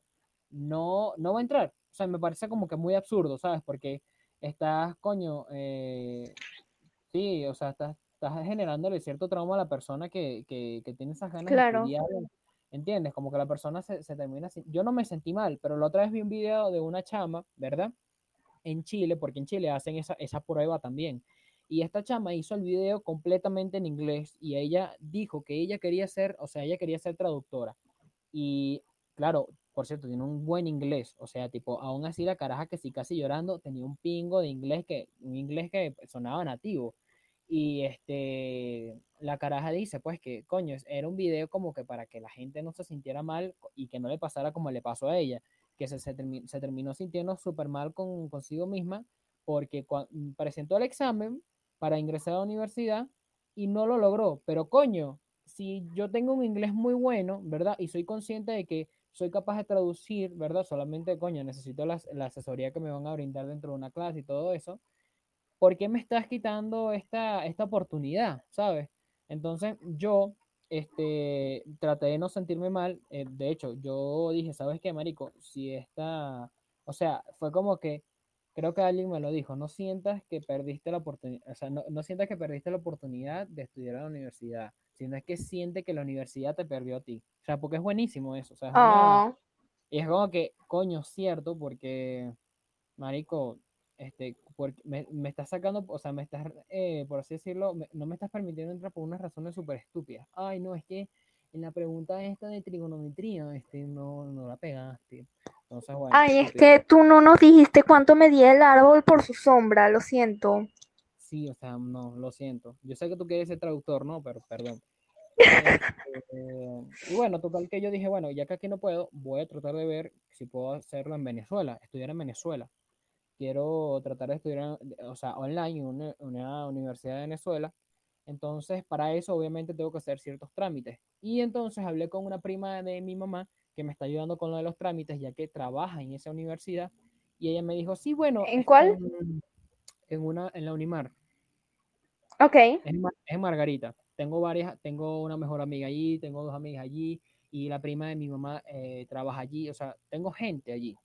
no, no va a entrar. O sea, me parece como que muy absurdo, ¿sabes? Porque estás, coño, eh, sí, o sea, estás, estás generándole cierto trauma a la persona que, que, que tiene esas ganas Claro. de estudiar. ¿Entiendes? Como que la persona se, se termina así. Yo no me sentí mal, pero la otra vez vi un video de una chama, ¿verdad? En Chile, porque en Chile hacen esa, esa prueba también. Y esta chama hizo el video completamente en inglés y ella dijo que ella quería ser, o sea, ella quería ser traductora. Y claro, por cierto, tiene un buen inglés, o sea, tipo, aún así la caraja que sí casi llorando tenía un pingo de inglés que, un inglés que sonaba nativo. Y este, la caraja dice, pues que, coño, era un video como que para que la gente no se sintiera mal y que no le pasara como le pasó a ella, que se, se, termi- se terminó sintiendo súper mal con, consigo misma porque mm, presentó el examen para ingresar a la universidad y no lo logró. Pero coño, si yo tengo un inglés muy bueno, ¿verdad? Y soy consciente de que soy capaz de traducir, ¿verdad? Solamente, coño, necesito la, la asesoría que me van a brindar dentro de una clase y todo eso. ¿Por qué me estás quitando esta, esta oportunidad, ¿sabes? Entonces yo este, traté de no sentirme mal. eh, de hecho, yo dije, ¿sabes qué, marico? Si esta, o sea, fue como que, creo que alguien me lo dijo, no sientas que perdiste la oportunidad, o sea, no, no sientas que perdiste la oportunidad de estudiar en la universidad, sino es que siente que la universidad te perdió a ti. O sea, porque es buenísimo eso. O sea, es una- Oh, y es como que, coño, cierto, porque, marico, este, porque me, me estás sacando, o sea, me estás, eh, por así decirlo, me- no me estás permitiendo entrar por unas razones súper estúpidas. Ay, no, es que en la pregunta esta de trigonometría, este, no, no la pegaste. Entonces, bueno. Ay, es estúpido. que tú no nos dijiste cuánto medía el árbol por su sombra, lo siento. Sí, o sea, no, lo siento. Yo sé que tú quieres ser traductor, ¿no? Pero perdón. Este, y bueno, total que yo dije, bueno, ya que aquí no puedo, voy a tratar de ver si puedo hacerlo en Venezuela, estudiar en Venezuela. Quiero tratar de estudiar, o sea, online en una, una universidad de Venezuela. Entonces, para eso obviamente tengo que hacer ciertos trámites. Y entonces hablé con una prima de mi mamá que me está ayudando con lo de los trámites, ya que trabaja en esa universidad. Y ella me dijo, sí, bueno, ¿En este, cuál? En una, en la Unimar. Ok, Es Margarita. Tengo varias, tengo una mejor amiga allí, tengo dos amigas allí y la prima de mi mamá eh, trabaja allí, o sea, tengo gente allí.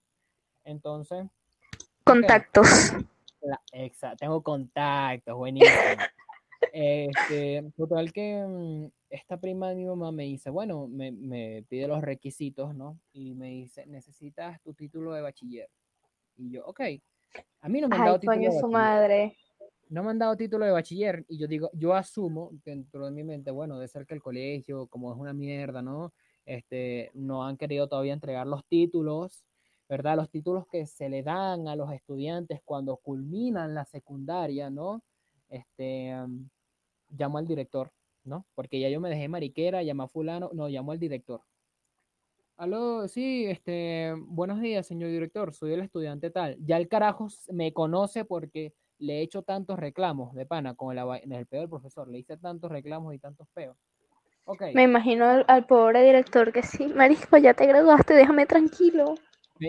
Entonces, contactos. la, exa- tengo contactos, buenísimo. Este, total que mm, esta prima de mi mamá me dice, bueno, me, me pide los requisitos, ¿no? Y me dice, necesitas tu título de bachiller. Y yo, ok. A mí no me han dado Ay, título coño, de su bachiller madre. no me han dado título de bachiller y yo digo, yo asumo dentro de mi mente, bueno, de ser que el colegio, como es una mierda, ¿no? Este, no han querido todavía entregar los títulos, ¿verdad? Los títulos que se le dan a los estudiantes cuando culminan la secundaria, ¿no? Este, um, llamo al director, ¿no? Porque ya yo me dejé mariquera, llamo a fulano, no, llamo al director. Aló, sí, este, buenos días, señor director, soy el estudiante tal. Ya el carajo me conoce porque le he hecho tantos reclamos de pana con el, el peo del profesor, le hice tantos reclamos y tantos peos. Ok, Me imagino al, al pobre director que sí, Marisco, ya te graduaste, déjame tranquilo.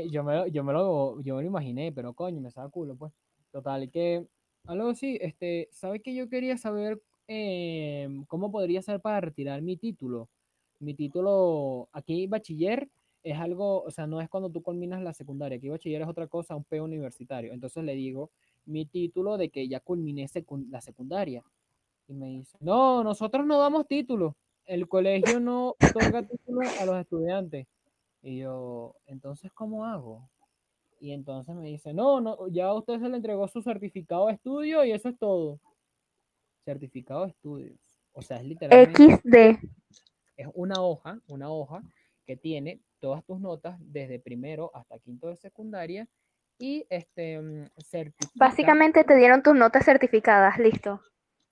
Yo me, yo me lo, yo me lo imaginé, pero coño, me estaba culo, pues. Total, que, aló, sí, este, ¿sabe que yo quería saber em, cómo podría ser para retirar mi título? Mi título, aquí bachiller es algo, o sea, no es cuando tú culminas la secundaria, aquí bachiller es otra cosa, un peo universitario. Entonces le digo mi título de que ya culminé secun- la secundaria. Y me dice, no, nosotros no damos título. El colegio no otorga títulos a los estudiantes. Y yo, entonces, ¿cómo hago? Y entonces me dice, no, no, ya a usted se le entregó su certificado de estudio y eso es todo. Certificado de estudios. O sea, es literalmente XD. es una hoja, una hoja que tiene todas tus notas desde primero hasta quinto de secundaria y este mm, Básicamente te dieron tus notas certificadas, listo.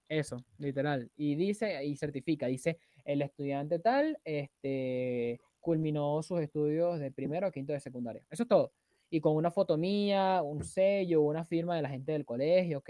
eso, literal. Y dice, y certifica, dice, el estudiante tal, este, culminó sus estudios de primero a quinto de secundaria. Eso es todo. Y con una foto mía, un sello, una firma de la gente del colegio, ok.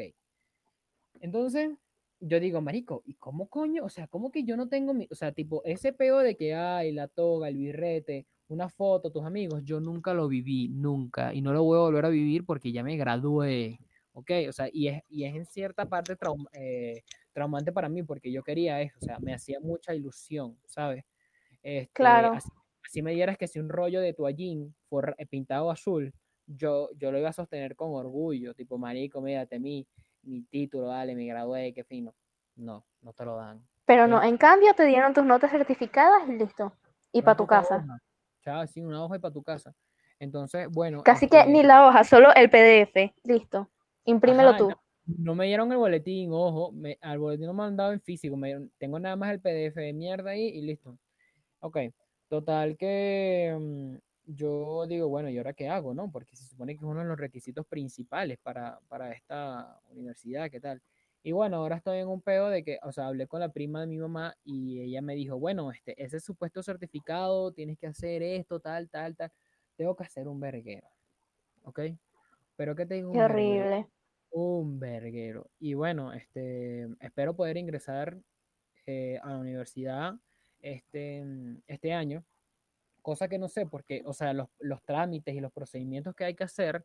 Entonces, yo digo, marico, ¿y cómo coño? O sea, ¿cómo que yo no tengo mi, o sea, tipo, ese peo de que hay la toga, el birrete, una foto, tus amigos, yo nunca lo viví, nunca, y no lo voy a volver a vivir porque ya me gradué, ¿ok? O sea, y es, y es en cierta parte traum- eh, traumante para mí porque yo quería eso, o sea, me hacía mucha ilusión, ¿sabes? Este, Claro. Así, así me dieras que si un rollo de toallín fue pintado azul, yo, yo lo iba a sostener con orgullo, tipo, marico, mírate mi, mi título, dale, me gradué, qué fino. No, no te lo dan. Pero no, en cambio te dieron tus notas certificadas y listo. Y para tu casa. hoja. Chao, sí, una hoja y para tu casa. Entonces, bueno. Casi que este, ni la hoja, solo el PDF. Listo. Imprímelo Ajá, tú. no, no me dieron el boletín, ojo, me, al boletín no me han dado en físico, me tengo nada más el PDF de mierda ahí y listo. Ok, total que mm, yo digo, bueno, ¿y ahora qué hago, no? Porque se supone que es uno de los requisitos principales para, para esta universidad, ¿qué tal? Y bueno, ahora estoy en un peo de que, o sea, hablé con la prima de mi mamá y ella me dijo, bueno, este, ese supuesto certificado, tienes que hacer esto, tal, tal, tal. Tengo que hacer un verguero, ¿ok? Pero ¿qué te digo? Qué un verguero? horrible. Un verguero. Y bueno, este, espero poder ingresar eh, a la universidad este, este año, cosa que no sé, porque, o sea, los, los trámites y los procedimientos que hay que hacer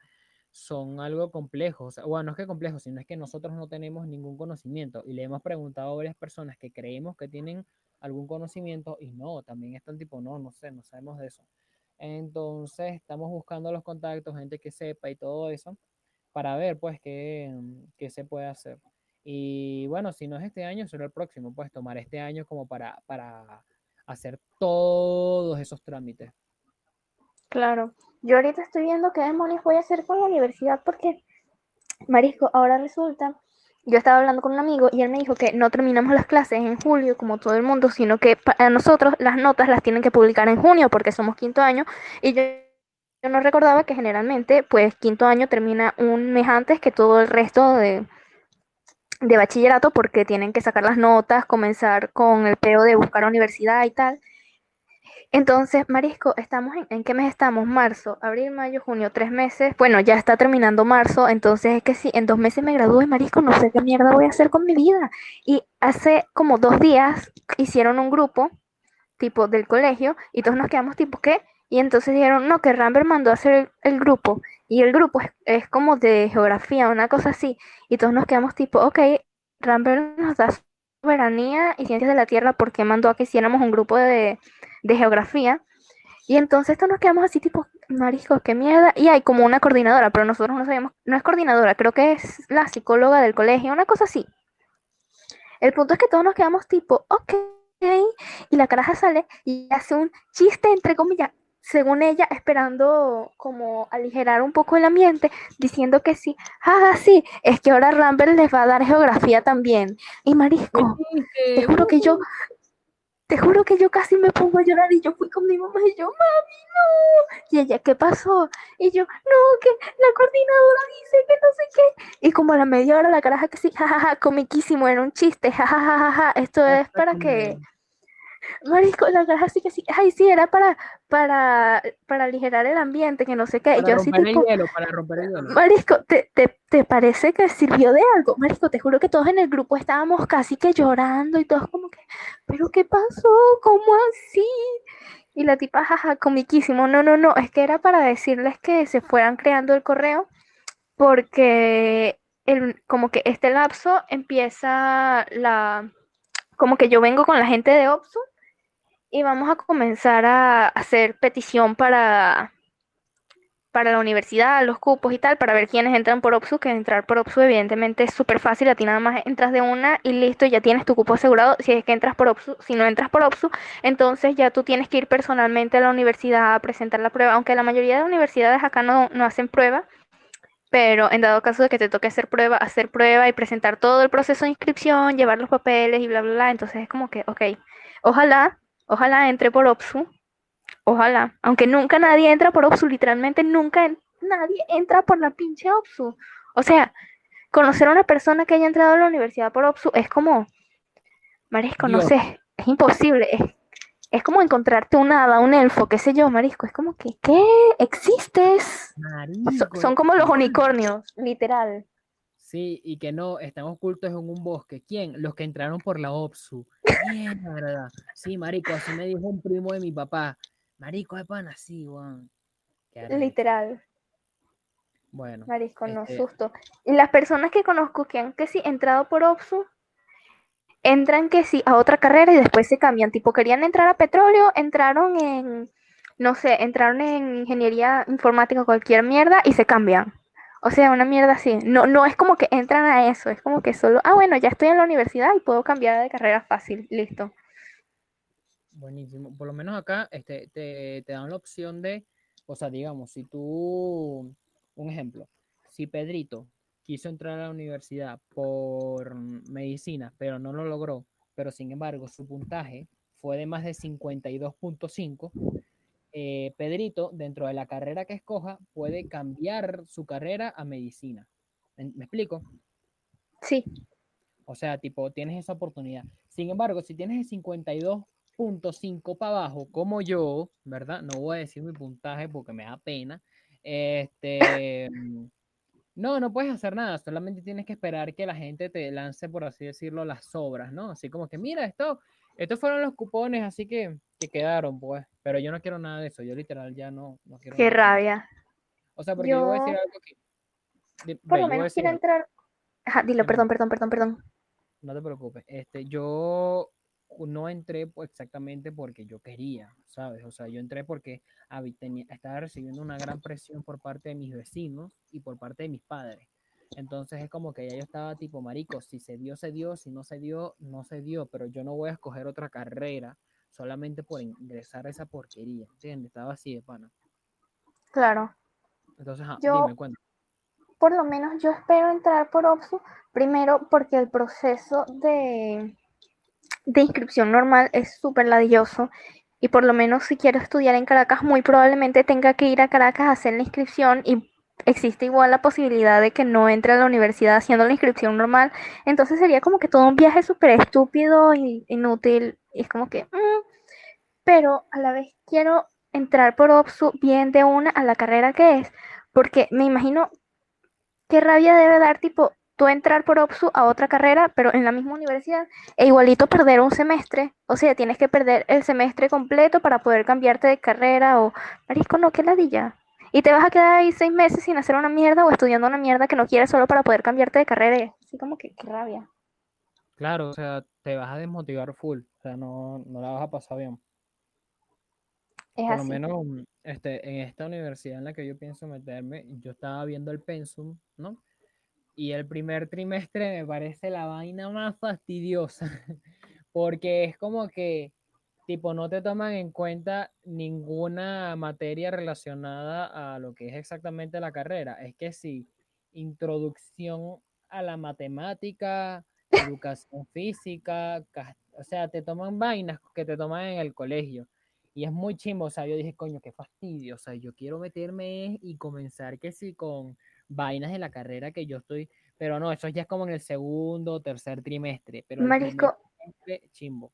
son algo complejos. bueno, no es que complejos, sino es que nosotros no tenemos ningún conocimiento y le hemos preguntado a varias personas que creemos que tienen algún conocimiento y no, también están tipo, no, no sé, no sabemos de eso. Entonces, estamos buscando los contactos, gente que sepa y todo eso, para ver, pues, qué, qué se puede hacer. Y bueno, si no es este año, será el próximo, pues, tomar este año como para, para hacer todos esos trámites. Claro, yo ahorita estoy viendo qué demonios voy a hacer con la universidad porque, Marisco, ahora resulta, yo estaba hablando con un amigo y él me dijo que no terminamos las clases en julio como todo el mundo, sino que para nosotros las notas las tienen que publicar en junio porque somos quinto año y yo no recordaba que generalmente pues quinto año termina un mes antes que todo el resto de, de bachillerato porque tienen que sacar las notas, comenzar con el peo de buscar universidad y tal. Entonces, Marisco, estamos en, qué mes estamos? Marzo, abril, mayo, junio, tres meses. Bueno, ya está terminando marzo, entonces es que si en dos meses me gradúo y Marisco, no sé qué mierda voy a hacer con mi vida. Y hace como dos días hicieron un grupo, tipo del colegio, y todos nos quedamos tipo, ¿qué? Y entonces dijeron, no, que Rambert mandó a hacer el, grupo. Y el grupo es, como de geografía, una cosa así. Y todos nos quedamos tipo, ok, Rambert nos da soberanía y ciencias de la tierra porque mandó a que hiciéramos un grupo de de geografía. Y entonces esto nos quedamos así tipo, mariscos, qué mierda. Y hay como una coordinadora, pero nosotros no sabemos, no es coordinadora, creo que es la psicóloga del colegio, una cosa así. El punto es que todos nos quedamos tipo, ok. Y la caraja sale y hace un chiste, entre comillas, según ella, esperando como aligerar un poco el ambiente, diciendo que sí, ah, sí, es que ahora Rambert les va a dar geografía también. Y marisco, te juro que yo, te juro que yo casi me pongo a llorar y yo fui con mi mamá y yo, mami, no. Y ella, ¿qué pasó? Y yo, no, que la coordinadora dice que no sé qué. Y como a la media hora la caraja que sí, jajaja, comiquísimo, era un chiste, jajajaja, esto es para que Marisco, la caja sí que sí. Ay, sí, era para, para, para aligerar el ambiente, que no sé qué. Para yo romper el hielo, para romper el hielo. Marisco, ¿te, te, te parece que sirvió de algo? Marisco, te juro que todos en el grupo estábamos casi que llorando y todos como que, ¿pero qué pasó? ¿Cómo así? Y la tipa, jaja, comiquísimo. No, no, no, es que era para decirles que se fueran creando el correo porque el, como que este lapso empieza la como que yo vengo con la gente de Opsu y vamos a comenzar a hacer petición para, para la universidad, los cupos y tal, para ver quiénes entran por OPSU, que entrar por OPSU evidentemente es súper fácil, a ti nada más entras de una y listo, ya tienes tu cupo asegurado, si es que entras por OPSU, si no entras por OPSU, entonces ya tú tienes que ir personalmente a la universidad a presentar la prueba, aunque la mayoría de universidades acá no, no hacen prueba, pero en dado caso de que te toque hacer prueba, hacer prueba y presentar todo el proceso de inscripción, llevar los papeles y bla, bla, bla, entonces es como que, ok, ojalá Ojalá entre por OPSU. Ojalá. Aunque nunca nadie entra por OPSU. Literalmente nunca nadie entra por la pinche OPSU. O sea, conocer a una persona que haya entrado a la universidad por OPSU es como. Marisco, no sé. Es imposible. Es, como encontrarte un hada, un elfo, qué sé yo, Marisco. Es como que, ¿qué? ¿Existes? son como los unicornios, literal. Sí, y que no, están ocultos en un bosque. ¿Quién? Los que entraron por la OPSU. Mierda. Sí, marico, así me dijo un primo de mi papá. Marico, de pan así, weón. Literal. Bueno. Marisco, no, este susto. Y las personas que conozco que han que sí entrado por OPSU, entran que sí a otra carrera y después se cambian. Tipo, querían entrar a petróleo, entraron en, no sé, entraron en ingeniería informática, cualquier mierda, y se cambian. O sea, una mierda así. No, no es como que entran a eso, es como que solo, ah, bueno, ya estoy en la universidad y puedo cambiar de carrera fácil, listo. Buenísimo. Por lo menos acá este, te, te dan la opción de, o sea, digamos, si tú, un ejemplo, si Pedrito quiso entrar a la universidad por medicina, pero no lo logró, pero sin embargo su puntaje fue de más de 52.5, eh, Pedrito, dentro de la carrera que escoja, puede cambiar su carrera a medicina. ¿Me, explico? Sí. O sea, tipo, tienes esa oportunidad. Sin embargo, si tienes el 52.5 para abajo, como yo, ¿verdad? No voy a decir mi puntaje porque me da pena. Este, No, no puedes hacer nada, solamente tienes que esperar que la gente te lance, por así decirlo, las sobras, ¿no? Así como que, mira, esto, estos fueron los cupones, así que, que quedaron, pues. Pero yo no quiero nada de eso, yo literal ya no, no quiero Qué nada rabia. O sea, porque yo, voy a decir algo que... Por lo menos quiero entrar. Ajá, dilo, perdón, perdón, perdón, perdón. No te preocupes. Este, yo no entré pues, exactamente porque yo quería, ¿sabes? O sea, yo entré porque tenía- estaba recibiendo una gran presión por parte de mis vecinos y por parte de mis padres. Entonces es como que ya yo estaba tipo, marico, si se dio, se dio, si no se dio, no se dio, pero yo no voy a escoger otra carrera solamente por ingresar a esa porquería, ¿entiendes? Estaba así de pana. Claro. Entonces, ajá, Yo- dime, cuenta. Por lo menos yo espero entrar por OPSU, primero porque el proceso de, de inscripción normal es súper ladilloso y por lo menos si quiero estudiar en Caracas, muy probablemente tenga que ir a Caracas a hacer la inscripción y existe igual la posibilidad de que no entre a la universidad haciendo la inscripción normal. Entonces sería como que todo un viaje súper estúpido y inútil. Es como que... mm. Pero a la vez quiero entrar por OPSU bien de una a la carrera que es, porque me imagino qué rabia debe dar, tipo, tú entrar por OPSU a otra carrera, pero en la misma universidad, e igualito perder un semestre. O sea, tienes que perder el semestre completo para poder cambiarte de carrera o, marisco, no, qué ladilla. Y te vas a quedar ahí seis meses sin hacer una mierda o estudiando una mierda que no quieres solo para poder cambiarte de carrera. y Así como que, qué rabia. Claro, o sea, te vas a desmotivar full, o sea, no, no la vas a pasar bien. Es Por lo menos este, en esta universidad en la que yo pienso meterme, yo estaba viendo el pensum, ¿no? Y el primer trimestre me parece la vaina más fastidiosa, porque es como que, tipo, no te toman en cuenta ninguna materia relacionada a lo que es exactamente la carrera. Es que sí, introducción a la matemática, educación física, o sea, te toman vainas que te toman en el colegio. Y es muy chimbo, o sea, yo dije, coño, qué fastidio, o sea, yo quiero meterme y comenzar que sí con vainas de la carrera que yo estoy, pero no, eso ya es como en el segundo o tercer trimestre, pero Marisco, chimbo.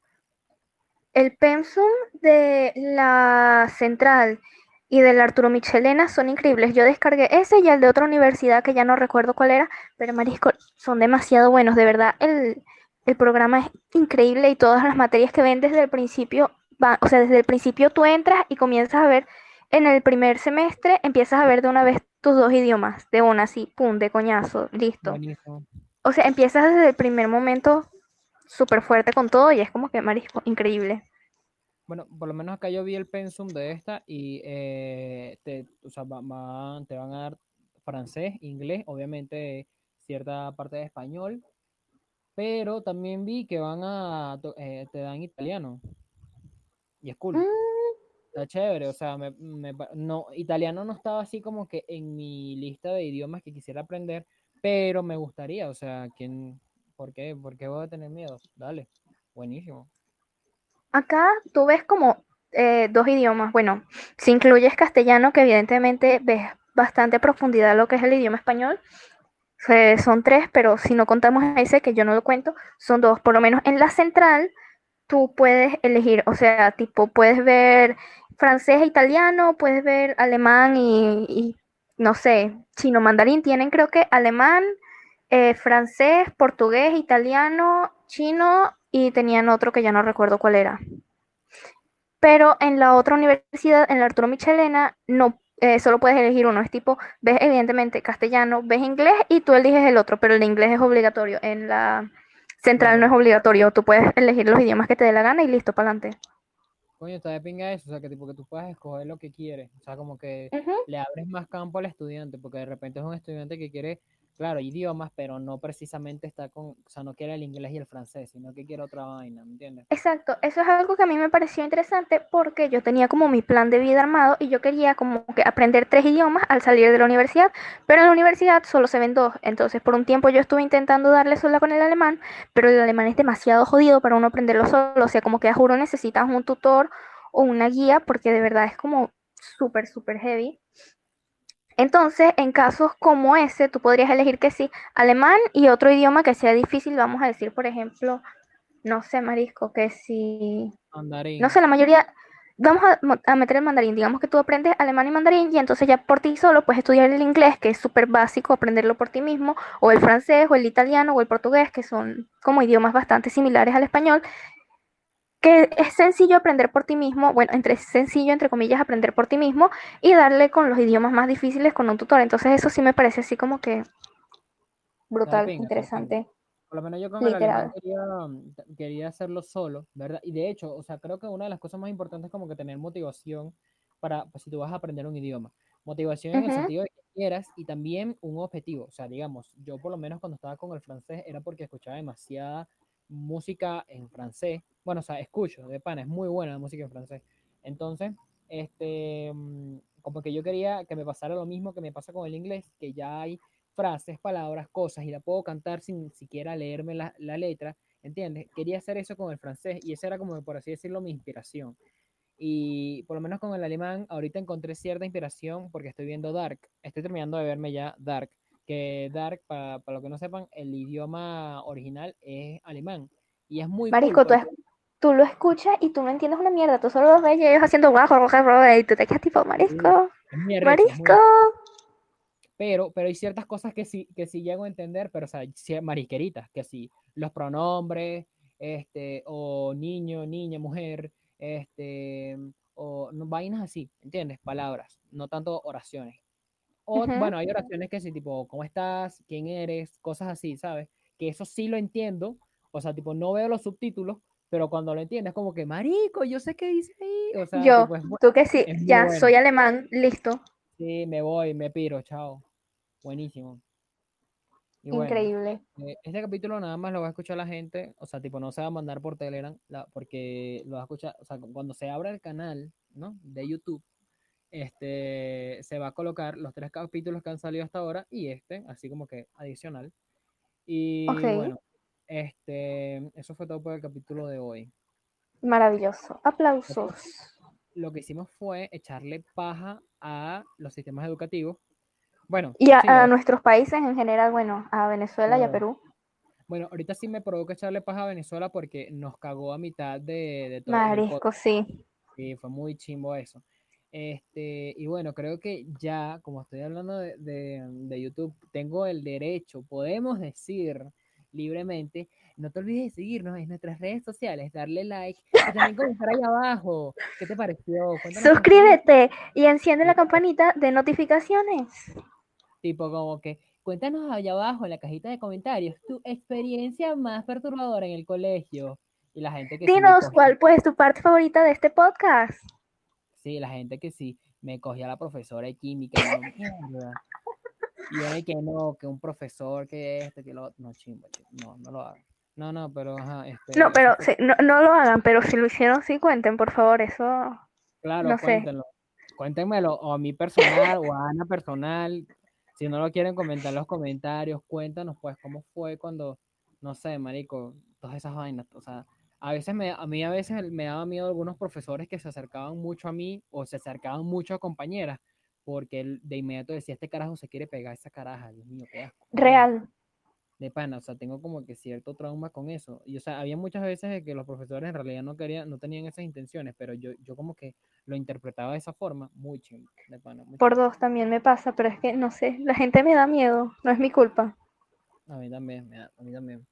El pensum de la central y del Arturo Michelena son increíbles. Yo descargué ese y el de otra universidad que ya no recuerdo cuál era, pero Marisco, son demasiado buenos, de verdad. El, el programa es increíble y todas las materias que ven desde el principio, van, o sea, desde el principio tú entras y comienzas a ver en el primer semestre, empiezas a ver de una vez tus dos idiomas, de una así, pum, de coñazo, listo. Buenísimo. O sea, empiezas desde el primer momento súper fuerte con todo y es como que Marisco, increíble. Bueno, por lo menos acá yo vi el pensum de esta y eh, te, o sea, va- va- te van a dar francés, inglés, obviamente cierta parte de español, pero también vi que van a, eh, te dan italiano y es cool. Mm, Está chévere, o sea, me, no, italiano no estaba así como que en mi lista de idiomas que quisiera aprender, pero me gustaría, o sea, ¿quién, por qué, por qué voy a tener miedo? Dale, buenísimo. Acá tú ves como eh, dos idiomas. Bueno, si incluyes castellano, que evidentemente ves bastante profundidad lo que es el idioma español. Son tres, pero si no contamos ese, que yo no lo cuento, son dos. Por lo menos en la central, tú puedes elegir, o sea, tipo, puedes ver francés e italiano, puedes ver alemán y, no sé, chino mandarín. Tienen creo que alemán, eh, francés, portugués, italiano, chino y tenían otro que ya no recuerdo cuál era. Pero en la otra universidad, en la Arturo Michelena, no eh, solo puedes elegir uno. Es tipo, ves evidentemente castellano, ves inglés y tú eliges el otro, pero el inglés es obligatorio. En la central no es obligatorio. Tú puedes elegir los idiomas que te dé la gana y listo, para adelante. Coño, está de pinga eso, o sea, que tipo que tú puedas escoger lo que quieres, o sea, como que le abres más campo al estudiante, porque de repente es un estudiante que quiere, claro, idiomas, pero no precisamente está con, o sea, no quiere el inglés y el francés, sino que quiere otra vaina, ¿me entiendes? Exacto, eso es algo que a mí me pareció interesante porque yo tenía como mi plan de vida armado y yo quería como que aprender tres idiomas al salir de la universidad, pero en la universidad solo se ven dos, entonces por un tiempo yo estuve intentando darle sola con el alemán, pero el alemán es demasiado jodido para uno aprenderlo solo, o sea, como que a juro necesitas un tutor o una guía porque de verdad es como súper, súper heavy. Entonces, en casos como ese, tú podrías elegir que sí, alemán y otro idioma que sea difícil, vamos a decir, por ejemplo, no sé, marisco, que si, Mandarín. no sé, la mayoría, vamos a, a meter el mandarín, digamos que tú aprendes alemán y mandarín y entonces ya por ti solo puedes estudiar el inglés, que es súper básico, aprenderlo por ti mismo, o el francés, o el italiano, o el portugués, que son como idiomas bastante similares al español, que es sencillo aprender por ti mismo, bueno, entre sencillo, entre comillas, aprender por ti mismo y darle con los idiomas más difíciles con un tutor. Entonces eso sí me parece así como que brutal, pinga, interesante. Por lo menos yo con el alemán quería, mm, quería hacerlo solo, ¿verdad? Y de hecho, o sea, creo que una de las cosas más importantes es como que tener motivación para, pues, si tú vas a aprender un idioma. Motivación en el sentido de que quieras y también un objetivo. O sea, digamos, yo por lo menos cuando estaba con el francés era porque escuchaba demasiada música en francés. Bueno, o sea, escucho, de pana, es muy buena la música en francés. Entonces, este, mm, como que yo quería que me pasara lo mismo que me pasa con el inglés, que ya hay frases, palabras, cosas y la puedo cantar sin siquiera leerme la, la letra, ¿entiendes? Quería hacer eso con el francés y esa era como, por así decirlo, mi inspiración. Y por lo menos con el alemán, ahorita encontré cierta inspiración porque estoy viendo Dark. Estoy terminando de verme ya Dark. Que Dark, para, para lo que no sepan, el idioma original es alemán. Y es muy Marisco, tú, es- tú lo escuchas y tú no entiendes una mierda, tú solo los ves y ellos haciendo guajo, guajo, y tú te quedas tipo, marisco, marisco. pero, pero hay ciertas cosas que sí, que sí llego a entender, pero o sea, marisqueritas, que sí, los pronombres, este, o niño, niña, mujer, este, o no, vainas así, ¿entiendes? Palabras, no tanto oraciones. O, bueno, hay oraciones que sí, tipo, ¿cómo estás? ¿Quién eres? Cosas así, ¿sabes? Que eso sí lo entiendo, o sea, tipo, no veo los subtítulos, pero cuando lo entiendes, como que, marico, yo sé qué dice ahí, o sea, Yo, tipo, es bu- tú que sí, ya bueno. soy alemán, listo, Sí, me voy, me piro, chao. Buenísimo. Y increíble. eh, este capítulo nada más lo va a escuchar la gente, o sea, tipo, no se va a mandar por Telegram, la- porque lo va a escuchar, o sea, cu- cuando se abra el canal, ¿no? De YouTube, este, se va a colocar los tres capítulos que han salido hasta ahora y este, así como que adicional. Y bueno, este, eso fue todo por el capítulo de hoy. Maravilloso. Aplausos. Lo que hicimos fue echarle paja a los sistemas educativos. Bueno, Y a, sí, a ¿verdad? nuestros países en general, bueno, a Venezuela y a. Perú. Bueno, ahorita sí me provoca echarle paja a Venezuela porque nos cagó a mitad de, de todo. Marisco, sí. Sí, fue muy chimbo eso. Este, y bueno, creo que ya, como estoy hablando de, de- de YouTube, tengo el derecho, podemos decir libremente, no te olvides de seguirnos en nuestras redes sociales, darle like y también comentar ahí abajo. ¿Qué te pareció? Cuéntanos Suscríbete y enciende la campanita de notificaciones. Tipo como que cuéntanos allá abajo en la cajita de comentarios tu experiencia más perturbadora en el colegio. Y la gente que Dinos cuál pues tu parte favorita de este podcast. Sí, la gente que sí me cogía la profesora de química. Y, yo, de que no, que un profesor, que este, que lo otro. No, chimbo, no, no lo hagan. No, no, pero ajá, este, No, pero fue- sí, no, no lo hagan, pero si lo hicieron, sí cuenten, por favor, eso. Claro, no sé. cuéntenlo. Cuéntenmelo, o a mí personal, o a Ana personal. Si no lo quieren comentar en los comentarios, cuéntanos pues cómo fue cuando, no sé, marico, todas esas vainas. O sea, a veces me, a mí a veces me daba miedo algunos profesores que se acercaban mucho a mí o se acercaban mucho a compañeras, porque él de inmediato decía, este carajo se quiere pegar a esa caraja, Dios mío, qué asco. Real. de pana, o sea, tengo como que cierto trauma con eso. Y o sea, había muchas veces que los profesores en realidad no querían, no tenían esas intenciones, pero yo, yo como que lo interpretaba de esa forma, muy chimbo, de pana, muy Por dos también me pasa, pero es que no sé, la gente me da miedo, no es mi culpa. A mí también, me da- a mí también.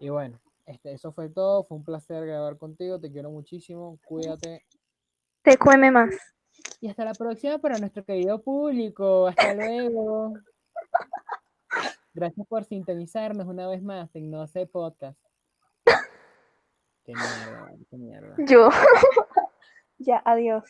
Y bueno, este, eso fue todo, fue un placer grabar contigo, te quiero muchísimo, cuídate. Te cueme más. Y hasta la próxima para nuestro querido público. Hasta luego. Gracias por sintonizarnos una vez más en No sé Podcast. Qué mierda, qué mierda. Yo. ya, adiós.